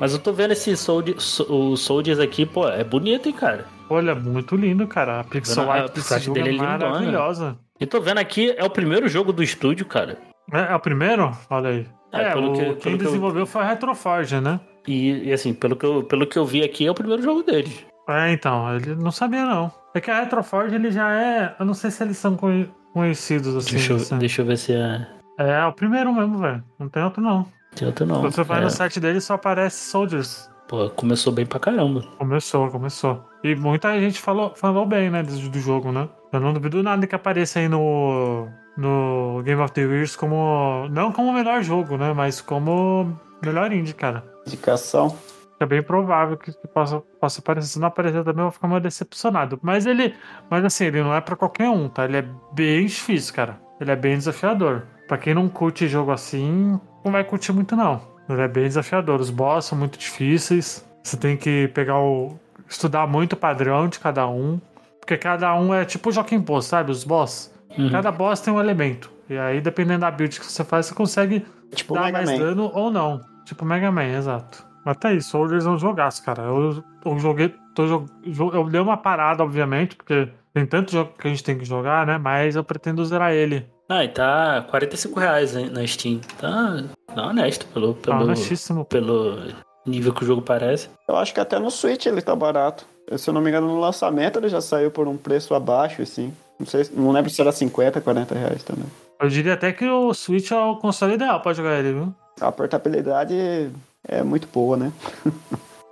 Mas eu tô vendo esse Soldier, o Soldiers aqui, pô, é bonito, hein, cara? Olha, muito lindo, cara. A pixel art desse jogo dele é é lindona. maravilhosa. E tô vendo aqui, é o primeiro jogo do estúdio, cara. É, é o primeiro? Olha aí. É, É, pelo o, que- quem que eu- desenvolveu foi a Retroforge, né? E, e, assim, pelo que, eu, pelo que eu vi aqui, é o primeiro jogo deles. É, então, ele não sabia não. É que a Retroforge, ele já é. Eu não sei se eles são conhe- conhecidos assim. Deixa eu, assim. deixa eu ver se é. É, é o primeiro mesmo, velho. Não tem outro não. Tem outro não. Quando você vai É, no site dele, só aparece Soldiers. Pô, começou bem pra caramba. Começou, começou. E muita gente falou, falou bem, né, do, do jogo, né? Eu não duvido nada que apareça aí no, no Game of the Years como. Não como o melhor jogo, né? Mas como melhor indie, cara. Indicação. É bem provável que possa, possa aparecer. Se não aparecer também, eu vou ficar meio decepcionado. Mas ele. Mas assim, ele não é pra qualquer um, tá? Ele é bem difícil, cara. Ele é bem desafiador. Pra quem não curte jogo assim, não vai curtir muito, não. Ele é bem desafiador. Os boss são muito difíceis. Você tem que pegar o. estudar muito o padrão de cada um. Porque cada um é tipo o Joaquim Pô, sabe? Os boss. Uhum. Cada boss tem um elemento. E aí, dependendo da build que você faz, você consegue Tipo dar Mega mais Man. dano ou não. Tipo Mega Man, exato. Mas até isso, Soldiers é um jogaço, cara. Eu, eu joguei. Tô, jo- eu dei uma parada, obviamente, porque tem tanto jogo que a gente tem que jogar, né? Mas eu pretendo zerar ele. Ah, e tá 45 reais na Steam. Tá, tá honesto pelo, Tá pelo, honestíssimo. pelo nível que o jogo parece. Eu acho que até no Switch ele tá barato. Se eu não me engano, no lançamento ele já saiu por um preço abaixo, assim. Não sei, não lembro se era 50, 40 reais também. Eu diria até que o Switch é o console ideal pra jogar ele, viu? A portabilidade é muito boa, né?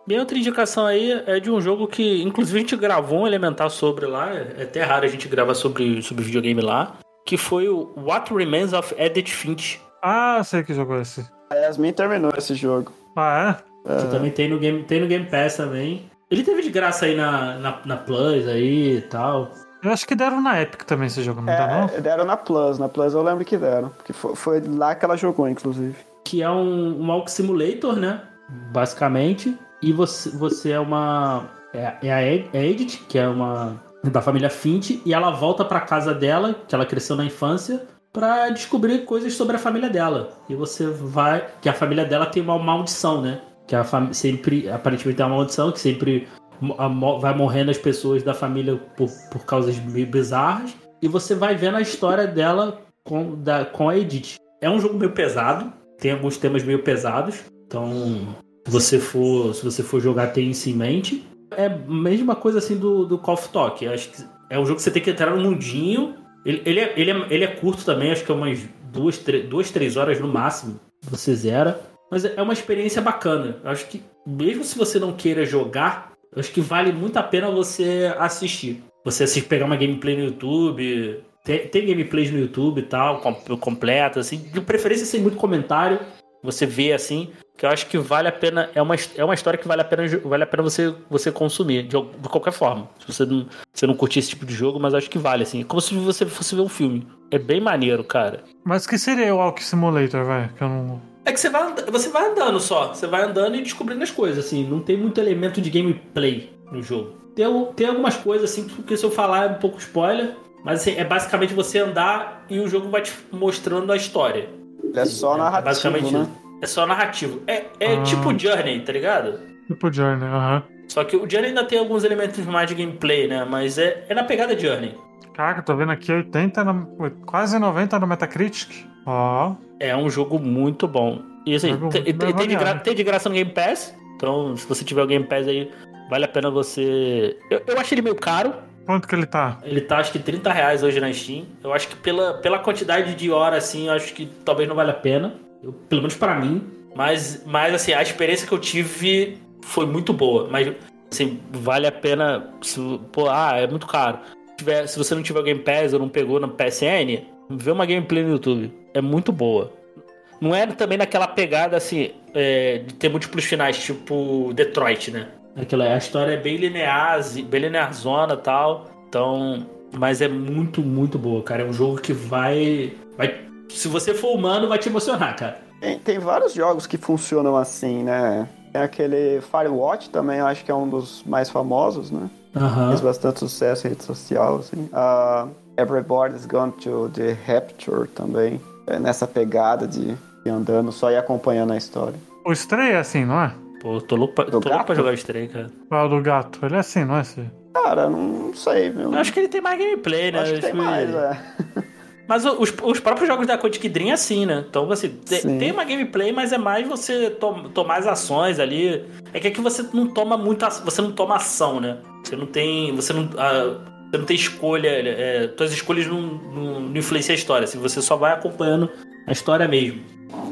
Minha outra indicação aí é de um jogo que, inclusive, a gente gravou um elementar sobre lá. É até raro a gente gravar sobre, sobre videogame lá. Que foi o What Remains of Edith Finch. Ah, sei que jogo é esse. A Yasmin terminou esse jogo. Ah, é? Que também tem no, game, tem no Game Pass também. Ele teve de graça aí na, na, na Plus aí e tal. Eu acho que deram na Epic também esse jogo, não tá não? É, deram na Plus, na Plus eu lembro que deram. Porque foi, foi lá que ela jogou, inclusive. Que é um, um Walk Simulator, né? Basicamente. E você, você é uma. É, é é a Edith, que é uma. Da família Finch, e ela volta pra casa dela, que ela cresceu na infância, pra descobrir coisas sobre a família dela. E você vai. Que a família dela tem uma maldição, né? Que a fam... sempre. Aparentemente tem uma maldição, que sempre vai morrendo as pessoas da família por, por causas meio bizarras. E você vai vendo a história dela com, da, com a Edith. É um jogo meio pesado, tem alguns temas meio pesados. Então, se você for, se você for jogar, tenha isso em mente. É a mesma coisa assim do, do Call of Duty. Acho que é um jogo que você tem que entrar no mundinho. Ele, ele, é, ele, é, ele é curto também, acho que é umas duas, três, duas, três horas no máximo. Você zera. Mas é uma experiência bacana. Eu acho que, mesmo se você não queira jogar, eu acho que vale muito a pena você assistir. Você assistir, pegar uma gameplay no YouTube. Tem, tem gameplays no YouTube e tal, com- assim. De preferência sem muito comentário. Você vê assim. Que eu acho que vale a pena. É uma, é uma história que vale a pena, vale a pena você, você consumir, de, de qualquer forma. Se você não, você não curtir esse tipo de jogo, mas acho que vale, assim. É como se você fosse ver um filme. É bem maneiro, cara. Mas que seria o Walk Simulator, velho? Que eu não. É que você vai, você vai andando só. Você vai andando e descobrindo as coisas, assim. Não tem muito elemento de gameplay no jogo. Tem, tem algumas coisas, assim, porque se eu falar é um pouco spoiler. Mas assim, é basicamente você andar e o jogo vai te mostrando a história. Ele é só É narrativo, basicamente né? É só narrativo. É, é Ah. tipo Journey, tá ligado? Tipo Journey, aham. Só que o Journey ainda tem alguns elementos mais de gameplay, né? Mas é, é na pegada Journey. Caraca, tô vendo aqui 80, na- quase 90 no Metacritic. Ó, É um jogo muito bom. E assim, Jogo tem, tem- de gra- tem de graça no Game Pass. Então, se você tiver o Game Pass aí, vale a pena você. Eu, eu acho ele meio caro. quanto que ele tá? Ele tá acho que 30 reais hoje na Steam. Eu acho que pela, pela quantidade de horas, assim, eu acho que talvez não vale a pena. Eu- pelo menos pra mim. Mas, mas assim, a experiência que eu tive foi muito boa. Mas assim, vale a pena. Se, pô, ah, é muito caro. Se, tiver- se você não tiver o Game Pass ou não pegou no PSN, vê uma gameplay no YouTube. É muito boa. Não é também naquela pegada assim, é, de ter múltiplos finais, tipo Detroit, né? Aquela, a história é bem linear, bem linearzona e tal. Então, mas é muito, muito boa, cara. É um jogo que vai, vai. Se você for humano, vai te emocionar, cara. Tem, tem vários jogos que funcionam assim, né? Tem aquele Firewatch também, eu acho que é um dos mais famosos, né? Fez bastante sucesso em rede social, assim. Ah, Everybody's Gone to the Rapture também. É nessa pegada de ir andando só e acompanhando a história. O Stray é assim, não é? Pô, tô louco pra, Do tô louco pra jogar o Stray, cara. O do gato. Ele é assim, não é esse? Cara, não sei, viu? Eu acho que ele tem mais gameplay, né? Acho que tem mais, é. Mas os, os próprios jogos da Quantic Dream é assim, né? Então, assim, te- Sim. tem uma gameplay, mas é mais você to- tomar as ações ali. É que aqui você não toma muita. Você não toma ação, né? Você não tem. Você não. ah, você não tem escolha. É, tuas escolhas não, não, não influenciam a história. Assim, você só vai acompanhando a história mesmo.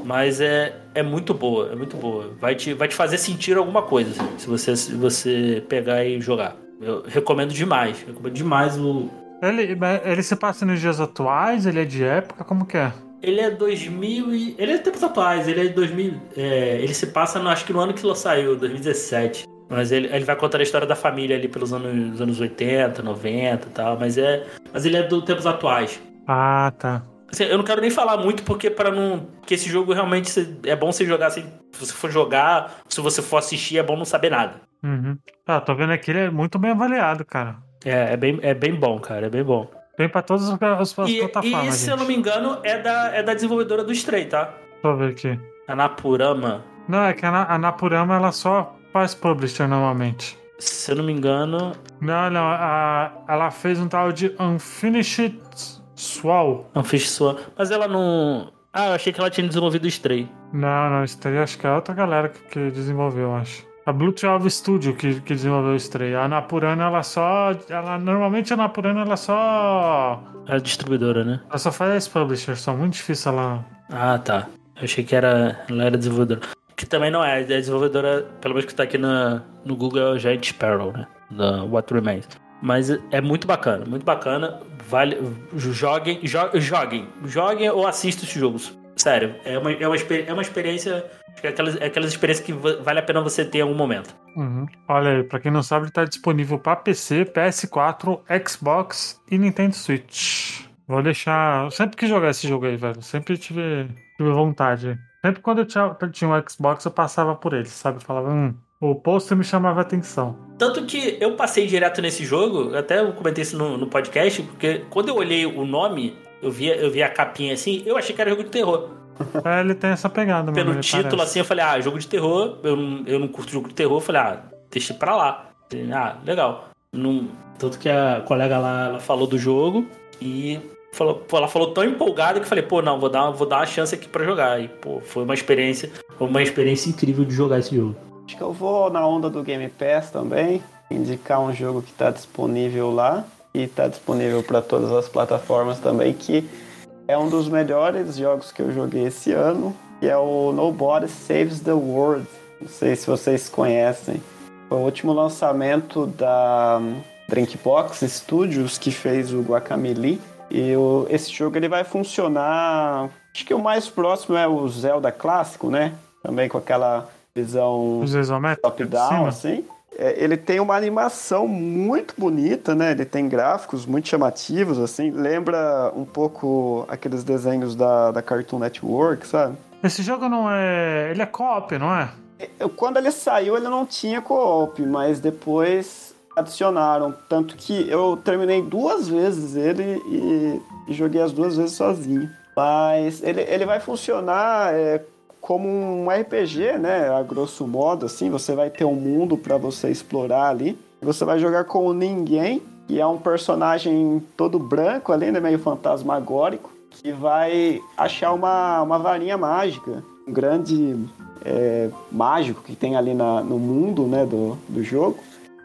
Mas é, é muito boa, é muito boa. Vai te, vai te fazer sentir alguma coisa, assim, se você, se você pegar e jogar. Eu recomendo demais. Recomendo demais o, Ele, ele se passa nos dias atuais? Ele é de época? Como que é? ele é 2000 e... Ele é de tempos atuais, ele é de 2000... É, ele se passa, no, acho que no ano que ele saiu, 2017. Mas ele, ele vai contar a história da família ali pelos anos, anos 80, 90 e tal. Mas, é, mas ele é dos tempos atuais. Ah, tá. Assim, eu não quero nem falar muito porque para não. Porque esse jogo realmente é bom você jogar assim. Se você for jogar, se você for assistir, é bom não saber nada. Uhum. Ah, tô vendo aqui, ele é muito bem avaliado, cara. É, é bem, é bem bom, cara. É bem bom. Tem pra todas as, as e, plataformas. E se eu não me engano, é da, é da desenvolvedora do Stray, tá? Deixa eu ver aqui. A Napurama. Não, é que a, a Napurama ela só faz publisher normalmente. Se eu não me engano. Não, não. A, ela fez um tal de Unfinished Swall. Unfinished Swall. Mas ela não. Ah, eu achei que ela tinha desenvolvido o Stray. Não, não, Stray acho que é outra galera que, que desenvolveu, acho. A Blue 12 Studio que, que desenvolveu o Stray. A Napurana, ela só. Ela, normalmente a Napurana, ela só. É distribuidora, né? Ela só faz publisher, são muito difícil ela. Ah, tá. Eu achei que era, ela era desenvolvedora. Que também não é, é desenvolvedora, pelo menos que tá aqui na, no Google, é o Giant Sparrow, né? Da What Remains. Mas é muito bacana, muito bacana. Vale, joguem, joguem, joguem ou assistam esses jogos. Sério, é uma, é uma, é uma experiência. É aquelas, é aquelas experiências que vale a pena você ter em algum momento. Uhum. Olha aí, pra quem não sabe, ele tá disponível para PC, PS4, Xbox e Nintendo Switch. Vou deixar. Sempre quis jogar esse jogo aí, velho. Sempre tive, tive vontade. Sempre quando eu tinha, eu tinha um Xbox, eu passava por ele, sabe? Eu falava, hum, o poster me chamava atenção. Tanto que eu passei direto nesse jogo, até eu comentei isso no, no podcast, porque quando eu olhei o nome, eu via, eu via a capinha assim, eu achei que era jogo de terror. É, ele tem essa pegada, mano. Pelo título, parece. assim, eu falei, ah, jogo de terror, eu não, eu não curto jogo de terror, eu falei, ah, deixa pra lá. Ah, legal. Não, tanto que a colega lá ela falou do jogo e falou, ela falou tão empolgada que eu falei, pô, não, vou dar, vou dar uma chance aqui para jogar. E, pô, foi uma experiência, foi uma experiência incrível de jogar esse jogo. Acho que eu vou na onda do Game Pass também, indicar um jogo que está disponível lá e está disponível para todas as plataformas também, que é um dos melhores jogos que eu joguei esse ano, que é o Nobody Saves the World. Não sei se vocês conhecem. Foi o último lançamento da Drinkbox Studios, que fez o Guacamelee. E o, esse jogo ele vai funcionar. Acho que o mais próximo é o Zelda clássico, né? Também com aquela visão top-down, assim. É, ele tem uma animação muito bonita, né? Ele tem gráficos muito chamativos, assim. Lembra um pouco aqueles desenhos da, da Cartoon Network, sabe? Esse jogo não é. Ele é co-op, não é? é quando ele saiu, ele não tinha co-op, mas depois adicionaram. Tanto que eu terminei duas vezes ele e, e joguei as duas vezes sozinho. Mas ele, ele vai funcionar é, como um RPG, né? A grosso modo, assim. Você vai ter um mundo para você explorar ali. Você vai jogar com o Ninguém, que é um personagem todo branco ali, né? Meio fantasmagórico. Que vai achar uma, uma varinha mágica. Um grande é, mágico que tem ali na, no mundo né, do, do jogo.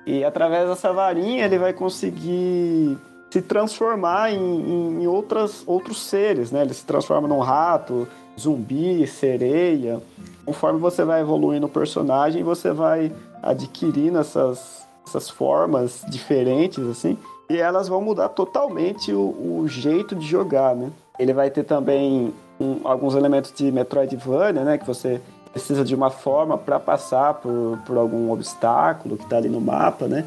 E através dessa varinha ele vai conseguir se transformar em, em, outras, outros seres, né? Ele se transforma num rato, zumbi, sereia. Conforme você vai evoluindo o personagem, você vai adquirindo essas, essas formas diferentes, assim. E elas vão mudar totalmente o, o jeito de jogar, né? Ele vai ter também um, alguns elementos de Metroidvania, né? Que você precisa de uma forma para passar por, por algum obstáculo que está ali no mapa, né?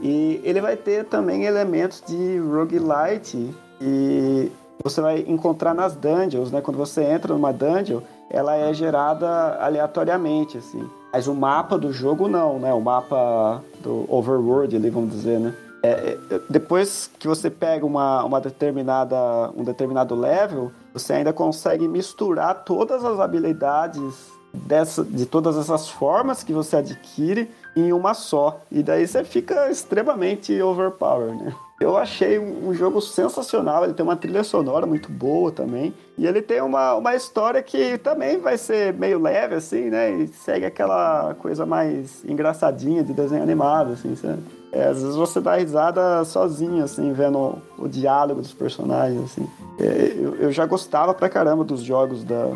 E ele vai ter também elementos de roguelite e você vai encontrar nas dungeons, né? Quando você entra numa dungeon, ela é gerada aleatoriamente, assim. Mas o mapa do jogo não, né? O mapa do overworld, ali, vamos dizer, né? É, é, depois que você pega uma, uma determinada, um determinado level, você ainda consegue misturar todas as habilidades dessa, de todas essas formas que você adquire em uma só. E daí você fica extremamente overpowered, né? Eu achei um jogo sensacional, ele tem uma trilha sonora muito boa também. E ele tem uma, uma história que também vai ser meio leve, assim, né? E segue aquela coisa mais engraçadinha de desenho animado, assim, sabe? É, às vezes você dá risada sozinho, assim, vendo o, diálogo dos personagens, assim. É, eu, eu já gostava pra caramba dos jogos da,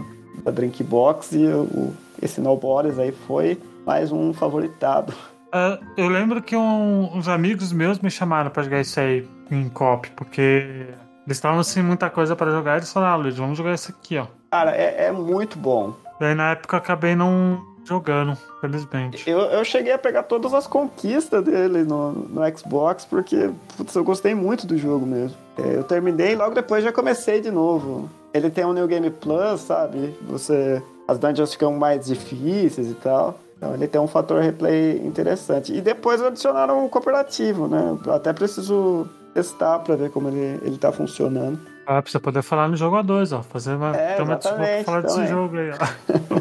da Drinkbox e o, esse No Borders aí foi mais um favoritado. Uh, eu lembro que um, uns amigos meus me chamaram para jogar isso aí em cop, porque Eles estavam sem muita coisa pra jogar, eles falaram, ah, Luiz, vamos jogar isso aqui, ó. Cara, é, é muito bom. Daí na época eu acabei não jogando, felizmente. Eu, eu cheguei a pegar todas as conquistas dele no, no Xbox, porque putz, eu gostei muito do jogo mesmo. É, eu terminei e logo depois já comecei de novo. Ele tem um New Game Plus, sabe? Você. As dungeons ficam mais difíceis e tal. Então ele tem um fator replay interessante. E depois adicionaram um cooperativo, né? Eu até preciso testar pra ver como ele, ele tá funcionando. Ah, pra você poder falar no jogo a dois, ó. Fazer uma. É, ter uma desculpa pra falar desse também. jogo aí, ó.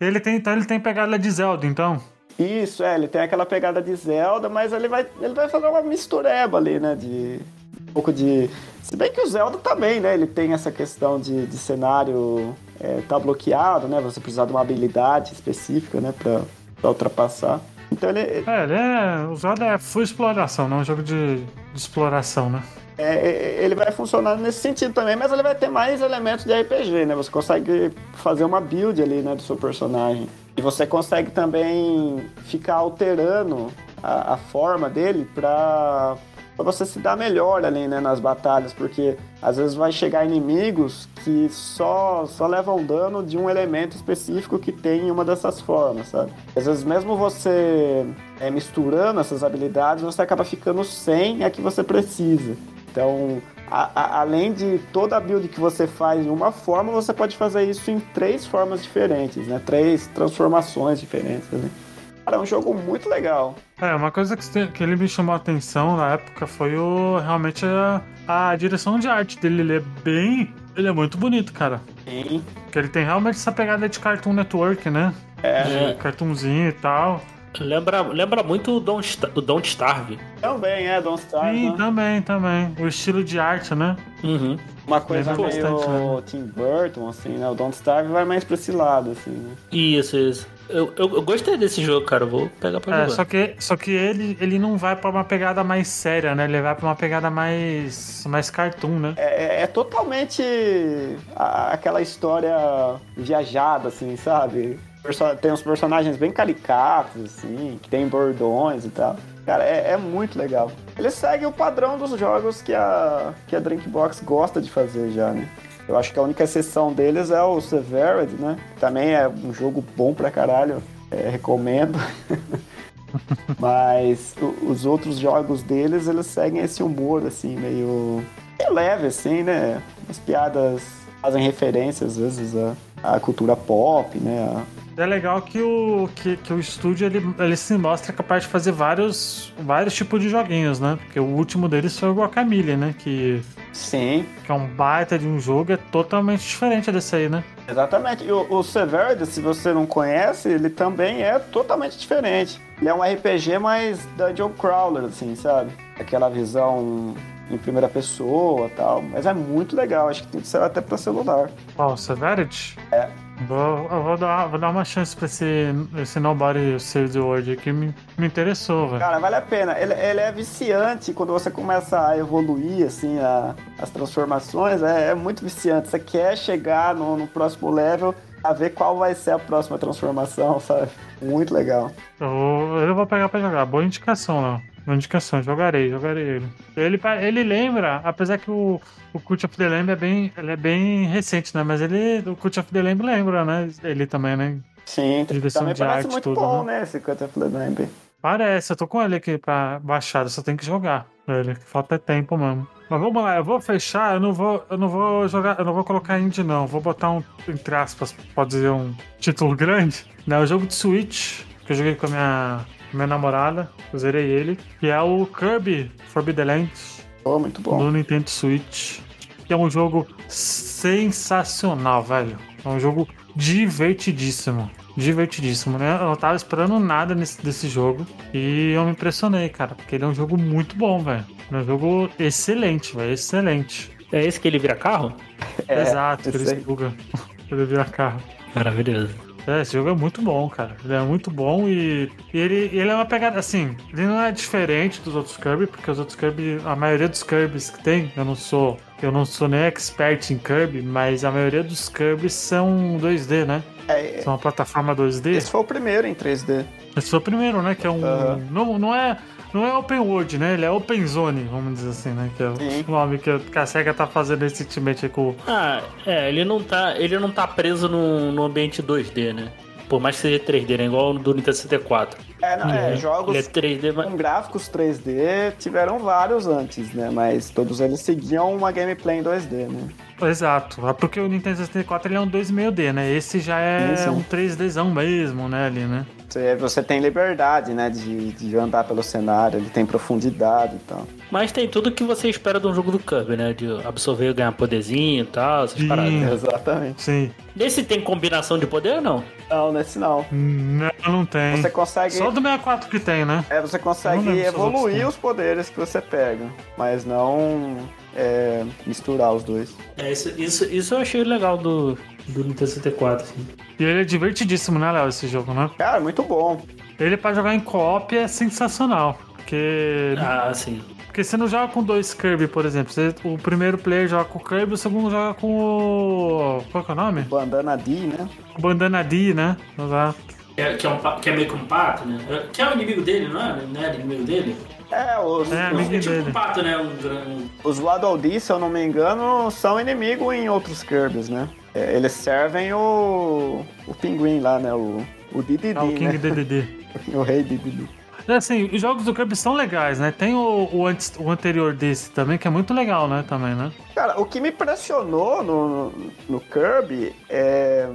ele tem, então ele tem pegada de Zelda, então. Isso, é, ele tem aquela pegada de Zelda, mas ele vai, ele vai fazer uma mistureba ali, né? De um pouco de. Se bem que o Zelda também, né? Ele tem essa questão de, de cenário é, tá bloqueado, né? Você precisa de uma habilidade específica, né? Pra, pra ultrapassar. Então ele, É, ele é. O Zelda é full exploração, não é um jogo de, de exploração, né? É, é, ele vai funcionar nesse sentido também, mas ele vai ter mais elementos de RPG, né? Você consegue fazer uma build ali, né, do seu personagem. E você consegue também ficar alterando a, a forma dele pra, pra você se dar melhor ali, né, nas batalhas, porque às vezes vai chegar inimigos que só, só levam dano de um elemento específico que tem em uma dessas formas, sabe? Às vezes mesmo você é, misturando essas habilidades, você acaba ficando sem a que você precisa. Então, a- a- além de toda a build que você faz em uma forma, você pode fazer isso em três formas diferentes, né? Três transformações diferentes. Né? Cara, é um jogo muito legal. É, uma coisa que, que ele me chamou a atenção na época foi o realmente a, a direção de arte dele. Ele é bem. Ele é muito bonito, cara. Sim. Porque ele tem realmente essa pegada de Cartoon Network, né? É, Cartoonzinho e tal. lembra, lembra muito o Don't, o Don't Starve. Também é Don't Starve. Sim, né? também, também. O estilo de arte, né? Uhum. Uma coisa Lembra meio bastante, né? Tim Burton, assim, né? O Don't Starve vai mais pra esse lado, assim, né? Isso, isso. Eu, eu, eu gostei desse jogo, cara. eu Vou pegar pra É, jogar. só que, só que ele, ele não vai pra uma pegada mais séria, né? Ele vai pra uma pegada mais. mais cartoon, né? É, é- é totalmente a- aquela história viajada, assim, sabe? Tem uns personagens bem caricatos, assim, que tem bordões e tal. Cara, é, é muito legal. Ele segue o padrão dos jogos que a, que a Drinkbox gosta de fazer já, né? Eu acho que a única exceção deles é o Severed, né? Também é um jogo bom pra caralho. é, recomendo. Mas os outros jogos deles, eles seguem esse humor, assim, meio, meio leve, assim, né? As piadas fazem referência, às vezes, à, à cultura pop, né? A- É legal que o, que, que o estúdio ele, ele se mostra capaz de fazer vários, vários tipos de joguinhos, né? Porque o último deles foi o Guacamole, né? Que, Sim, que é um baita de um jogo, é totalmente diferente desse aí, né? exatamente. E o, o Severed, se você não conhece, ele também é totalmente diferente. Ele é um RPG mais Dungeon Crawler, assim, sabe? Aquela visão em primeira pessoa e tal. Mas é muito legal, acho que saiu até pra celular. Ó, o Severity? É. Vou, eu vou, dar, vou dar uma chance pra esse, esse Nobody Save the World aqui, me, me interessou, velho. Cara, vale a pena. Ele, ele é viciante quando você começa a evoluir, assim, a- as transformações. É, é muito viciante. Você quer chegar no, no próximo level a ver qual vai ser a próxima transformação, sabe? Muito legal. Eu, vou- eu vou pegar pra jogar. Boa indicação, Léo. Boa indicação. Jogarei, jogarei ele. Ele, ele lembra, apesar que o, o Cult of the Lamb é bem, ele é bem recente, né? Mas ele, o Cult of the Lamb lembra, né? Ele também, né? Sim, Direção também de parece arte, muito tudo, bom, né? Esse Cut of the Lamb. Parece, eu tô com ele aqui pra baixar, só tem que jogar ele. Falta tempo mesmo. Mas vamos lá, eu vou fechar, eu não vou, eu não vou jogar, eu não vou colocar indie não, vou botar um, entre aspas, pode dizer um título grande, né? O jogo de Switch, que eu joguei com a minha, minha namorada, eu zerei ele, que é o Kirby Forbidden Lands, Oh, muito bom. do Nintendo Switch, que é um jogo sensacional, velho. É um jogo divertidíssimo. Divertidíssimo, né? Eu não tava esperando nada nesse, desse jogo. E eu me impressionei, cara. Porque ele é um jogo muito bom, velho. É um jogo excelente, velho. Excelente. É esse que ele vira carro? É, Exato, ele. Ele vira carro. Maravilhoso. É, esse jogo é muito bom, cara. Ele é muito bom e, e ele, ele é uma pegada assim. Ele não é diferente dos outros Kirby, porque os outros Kirby, a maioria dos Kirbys que tem, eu não sou, eu não sou nem expert em Kirby, mas a maioria dos Kirbys são 2D, né? É, São uma plataforma 2D. esse foi o primeiro em 3D. Esse foi o primeiro, né? Que é um. Aham. Não, não é. Não é open world, né? Ele é open zone, vamos dizer assim, né? Que é Sim. o nome que, a SEGA tá fazendo recentemente com. Ah, é, ele não tá, ele não tá preso no, no ambiente 2D, né? Por mais que seja 3D, né? Igual o do Nintendo 64. É, não, é, jogos Ele é 3D, mas... com gráficos 3D tiveram vários antes, né? Mas todos eles seguiam uma gameplay em 2D, né? Exato. É porque o Nintendo 64 ele é um 2,5D, né? Esse já é Sim, sim. um 3Dzão mesmo, né? Ali, né? Você, você tem liberdade, né? De, de andar pelo cenário, ele tem profundidade e tal. mas tem tudo que você espera de um jogo do Kirby, né? De absorver, ganhar poderzinho e tal, essas Sim. paradas. Exatamente. Sim. Nesse tem combinação de poder ou não? Não, nesse não. Não, não tem. Você consegue. Só do 64 que tem, né? É, você consegue evoluir os poderes que você pega, mas não é, misturar os dois. É, isso, isso, isso eu achei legal do, do Nintendo 64, assim. E ele é divertidíssimo, né, Léo, esse jogo, né? Cara, muito bom. Ele pra jogar em co-op é sensacional. Porque, Ah, sim. porque você não joga com dois Kirby, por exemplo. Você- o primeiro player joga com o Kirby, o segundo joga com o. Qual que é o nome? Bandana D, né? Bandana D, né? Exato. Que é, que é, um, que é meio que um pato, né? Que é o inimigo dele, não é? Não é inimigo dele? É, os, É, os, É tipo dele. um pato, né? Um, um- os Waddle se eu não me engano, são inimigos em outros Kirby's, né? É, eles servem o, o pinguim lá, né? O, o Dididi, Ah, o King né? DDD. o rei Dididi. Assim, os jogos do Kirby são legais, né? Tem o, o, antes, o anterior desse também, que é muito legal, né? Também, né? Cara, o que me impressionou no, no Kirby é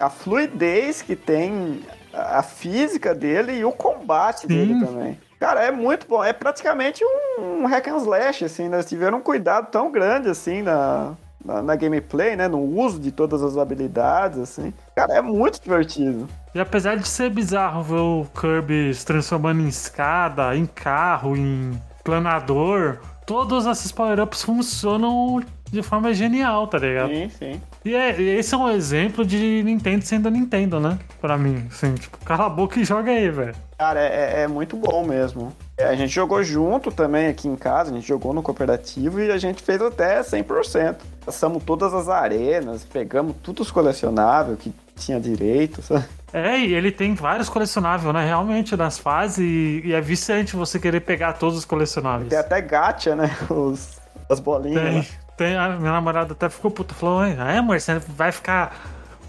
a fluidez que tem, a física dele e o combate dele também. Cara, é muito bom. É praticamente um, um hack and slash, assim, né? Eles tiveram um cuidado tão grande, assim, na, na, na gameplay, né? No uso de todas as habilidades, assim. Cara, é muito divertido. E apesar de ser bizarro ver o Kirby se transformando em escada, em carro, em planador, todos esses power-ups funcionam de forma genial, tá ligado? Sim, sim. E é, esse é um exemplo de Nintendo sendo Nintendo, né? Pra mim, assim, tipo, cala a boca e joga aí, velho. Cara, é, é muito bom mesmo. É, a gente jogou junto também aqui em casa, a gente jogou no cooperativo e a gente fez até 100%. Passamos todas as arenas, pegamos todos os colecionáveis que tinha direito, sabe? É, e ele tem vários colecionáveis, né? Realmente, nas fases, e, e é viciante você querer pegar todos os colecionáveis. Tem até gacha, né? Os, as bolinhas. Tem, né? Tem, a minha namorada até ficou puta, falou, "Ai, ah, é, amor, você vai ficar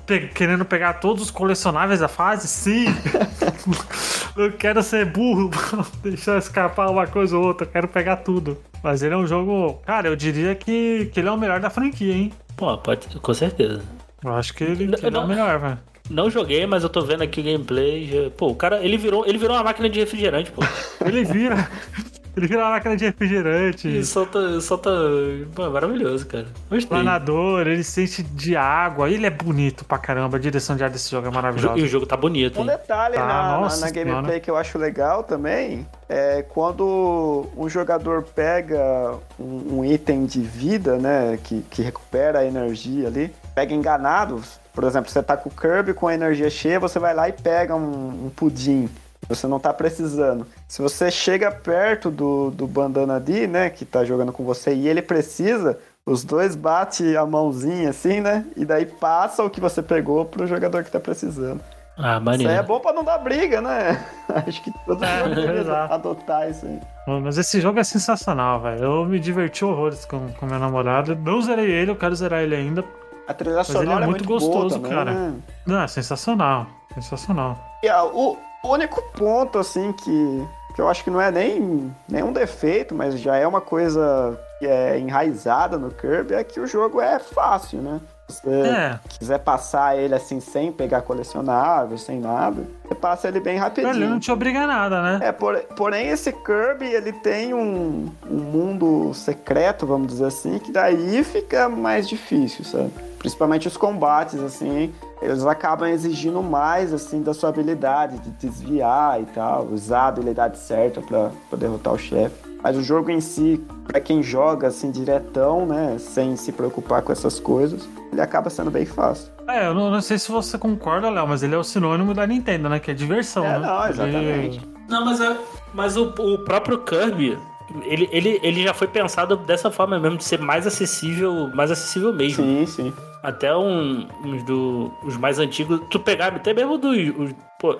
pe- querendo pegar todos os colecionáveis da fase? Sim! Não quero ser burro, deixar escapar uma coisa ou outra, eu quero pegar tudo. Mas ele é um jogo, cara, eu diria que, que ele é o melhor da franquia, hein? Pô, pode, com certeza. Eu acho que ele, que ele é Não- o melhor, velho. Não joguei, mas eu tô vendo aqui o gameplay. Pô, o cara, ele virou, ele virou uma máquina de refrigerante, pô. Ele vira. Ele vira uma máquina de refrigerante. E solta, solta. Pô, maravilhoso, cara. Gostei. Planador, ele sente de água. Ele é bonito pra caramba. A direção de ar desse jogo é maravilhosa. E o jogo tá bonito, Um detalhe Tá, na, na- nossa na gameplay senhora. que eu acho legal também é quando um jogador pega um, um item de vida, né, que, que recupera a energia ali, pega enganado. Por exemplo, você tá com o Kirby com a energia cheia, você vai lá e pega um, um pudim. Você não tá precisando. Se você chega perto do, do Bandana D, né, que tá jogando com você, e ele precisa, os dois batem a mãozinha assim, né? E daí passa o que você pegou pro jogador que tá precisando. Ah, Isso maneiro. aí é bom pra não dar briga, né? Acho que todo É, mundo deveria exato. adotar isso aí. Mas esse jogo é sensacional, velho. Eu me diverti horrores com, com minha namorada. Não zerei ele, eu quero zerar ele ainda. A trilha ele é sonora é muito muito, boa gostoso, também, cara. né? Não, é sensacional. Sensacional. E, ah, o único ponto, assim, que, que eu acho que não é nem, nem um defeito, mas já é uma coisa que é enraizada no Kirby, é que o jogo é fácil, né? Se você É. quiser passar ele assim sem pegar colecionável, sem nada, você passa ele bem rapidinho. Ele não te obriga a nada, né? É, por- porém esse Kirby ele tem um, um mundo secreto, vamos dizer assim, que daí fica mais difícil, sabe? Principalmente os combates, assim, eles acabam exigindo mais, assim, da sua habilidade de desviar e tal, usar a habilidade certa pra derrotar o chefe. Mas o jogo em si, pra quem joga assim diretão, né, sem se preocupar com essas coisas, ele acaba sendo bem fácil. É, eu não, não sei se você concorda, Léo, mas ele é o sinônimo da Nintendo, né? Que é diversão, É, né? não, Ele- exatamente. Não, mas, é- mas o, o próprio Kirby, ele, ele, ele já foi pensado dessa forma mesmo, de ser mais acessível, mais acessível mesmo. Sim, sim. Até um, uns do, os mais antigos, tu pegar, até mesmo dos. os- pô,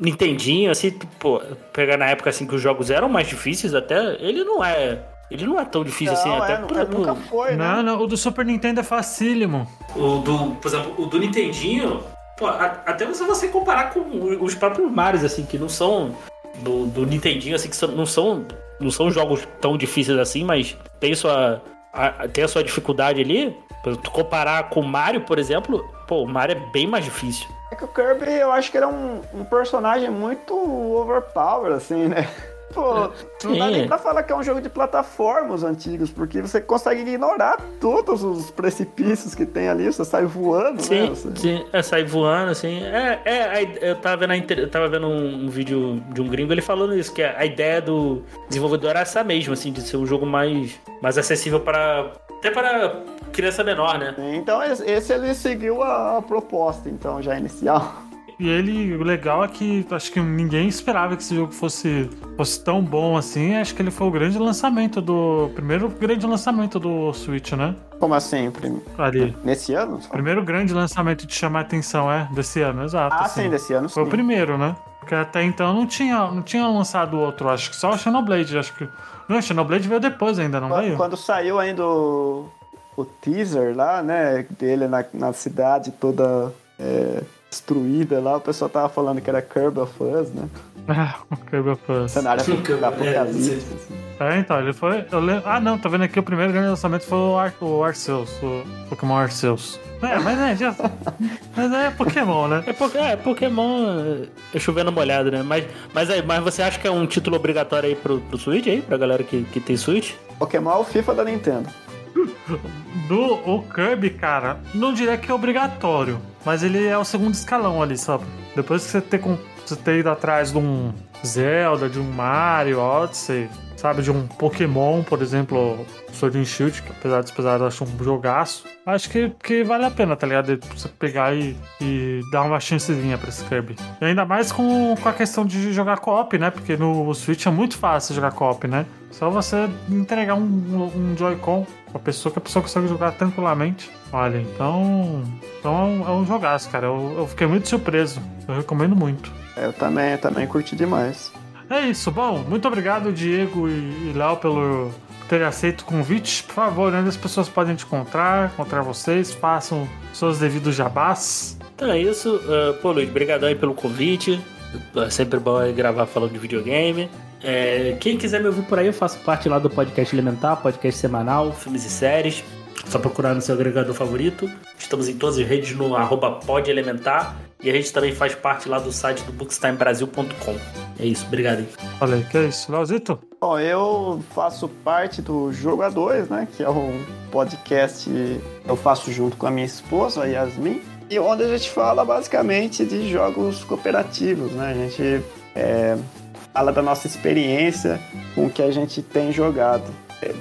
Nintendinho, assim, pô, pegar na época assim que os jogos eram mais difíceis até, ele não é. Ele não é tão difícil assim, Não, até é, por, é, nunca foi, né? Não, não, o do Super Nintendo é facílimo. O do, por exemplo, o do Nintendinho, pô, a- até você você comparar com os próprios Marios, assim, que não são do, do Nintendinho, assim, que são- não são não são jogos tão difíceis assim, mas tem sua a- tem a sua dificuldade ali. Tu comparar com o Mario, por exemplo, pô, o Mario é bem mais difícil. É que o Kirby, eu acho que ele é um, um personagem muito overpower, assim, né? Pô, não dá nem pra falar que é um jogo de plataformas antigos, porque você consegue ignorar todos os precipícios que tem ali, você sai voando, né? Sim, Você- sim, é sair voando, assim. É, é, eu tava vendo, eu tava vendo um, um vídeo de um gringo ele falando isso, que a ideia do desenvolvedor era essa mesmo, assim, de ser um jogo mais, mais acessível para. até para criança menor, né? Então esse ele seguiu a, a proposta, então, já inicial. E ele, o legal é que acho que ninguém esperava que esse jogo fosse, fosse tão bom assim. Acho que ele foi o grande lançamento do. Primeiro grande lançamento do Switch, né? Como assim? prim- Ali. Nesse ano? Primeiro grande lançamento de chamar a atenção, é, desse ano, exato. Ah, assim. sim, desse ano sim. Foi o primeiro, né? Porque até então não tinha, não tinha lançado outro, acho que só o Xenoblade, acho que. Não, o Xenoblade veio depois ainda, não Quando, veio? quando saiu ainda o, o teaser lá, né, dele na, na cidade toda é, destruída lá, o pessoal tava falando que era Curb of Us, né? Ah, o Kirby of Us. Cenário Curb, da é, apocalipse. sim. assim. É, então, ele foi. eu lem- Ah, não, tá vendo aqui o primeiro grande lançamento foi o, Ar... o Arceus, o Pokémon Arceus. É, mas é, já... mas é Pokémon, né? É, po- é, Pokémon é chovendo molhado, né? Mas, mas, aí, mas você acha que é um título obrigatório aí pro, pro Switch aí? Pra galera que, que tem Switch? Pokémon é o FIFA da Nintendo. Do o Kirby, cara, não diria que é obrigatório, mas ele é o segundo escalão ali, sabe? Depois que você ter, você ter ido atrás de um Zelda, de um Mario, Odyssey, sabe? De um Pokémon, por exemplo, Sword and Shield, que apesar de pesar, eu acho um jogaço. Acho que, que vale a pena, tá ligado? Você pegar e, e dar uma chancezinha pra esse Kirby. E ainda mais com, com a questão de jogar co-op, né? Porque no Switch é muito fácil jogar co-op, né? Só você entregar um, um Joy-Con pra pessoa que a pessoa consegue jogar tranquilamente. Olha, então. Então é um, é um jogaço, cara. Eu, eu fiquei muito surpreso. Eu recomendo muito. Eu também, eu também curti demais. É isso, bom, muito obrigado, Diego e, e Léo, pelo por terem aceito o convite. Por favor, onde as pessoas podem te encontrar, encontrar vocês, façam seus devidos jabás. Então é isso. Uh, pô, Luiz, brigadão aí pelo convite. É sempre bom gravar falando de videogame. É, quem quiser me ouvir por aí, eu faço parte lá do podcast Elementar, podcast semanal, filmes e séries. Só procurar no seu agregador favorito. Estamos em todas as redes no arroba podelementar. E a gente também faz parte lá do site do bookstimebrasil.com. É isso, obrigado aí. Falei, que é isso, Léozito? Bom, eu faço parte do Jogo A2, né? Que é um podcast que eu faço junto com a minha esposa, a Yasmin. E onde a gente fala basicamente de jogos cooperativos, né? A gente é, fala da nossa experiência com o que a gente tem jogado. É,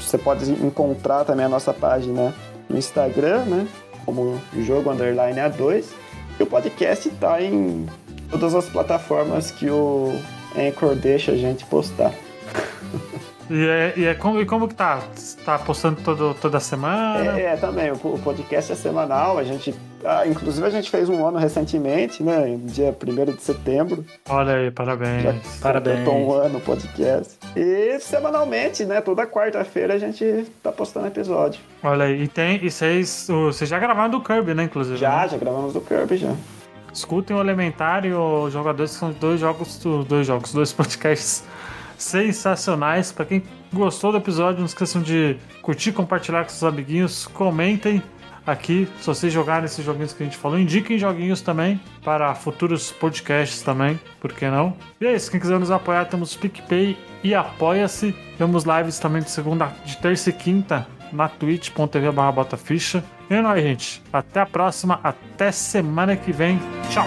Você pode encontrar também a nossa página no Instagram, né? Como Jogo Underline A2. E o podcast tá em todas as plataformas que o Anchor deixa a gente postar. E, é, e é como, e como que tá? Tá postando todo, toda semana? É, é, também, o, o podcast é semanal, a gente. ah, inclusive a gente fez um ano recentemente, né? no Dia 1 de setembro. Olha aí, Já parabéns. Parabéns. completou um ano o podcast. E semanalmente, né? Toda quarta-feira a gente tá postando episódio. Olha aí, e tem. E vocês, vocês já gravaram do Kirby, né, inclusive? Já, né? já gravamos do Kirby já. Escutem o Elementar e o Jogadores, que são dois jogos, dois jogos, dois podcasts sensacionais. Pra quem gostou do episódio, não esqueçam de curtir, compartilhar com seus amiguinhos, comentem aqui se vocês jogarem esses joguinhos que a gente falou. Indiquem joguinhos também para futuros podcasts também, por que não? E é isso, quem quiser nos apoiar, temos PicPay e Apoia-se. Temos lives também de segunda, de terça e quinta na twitch.tv barra. E é nóis, gente. Até a próxima, até semana que vem. Tchau!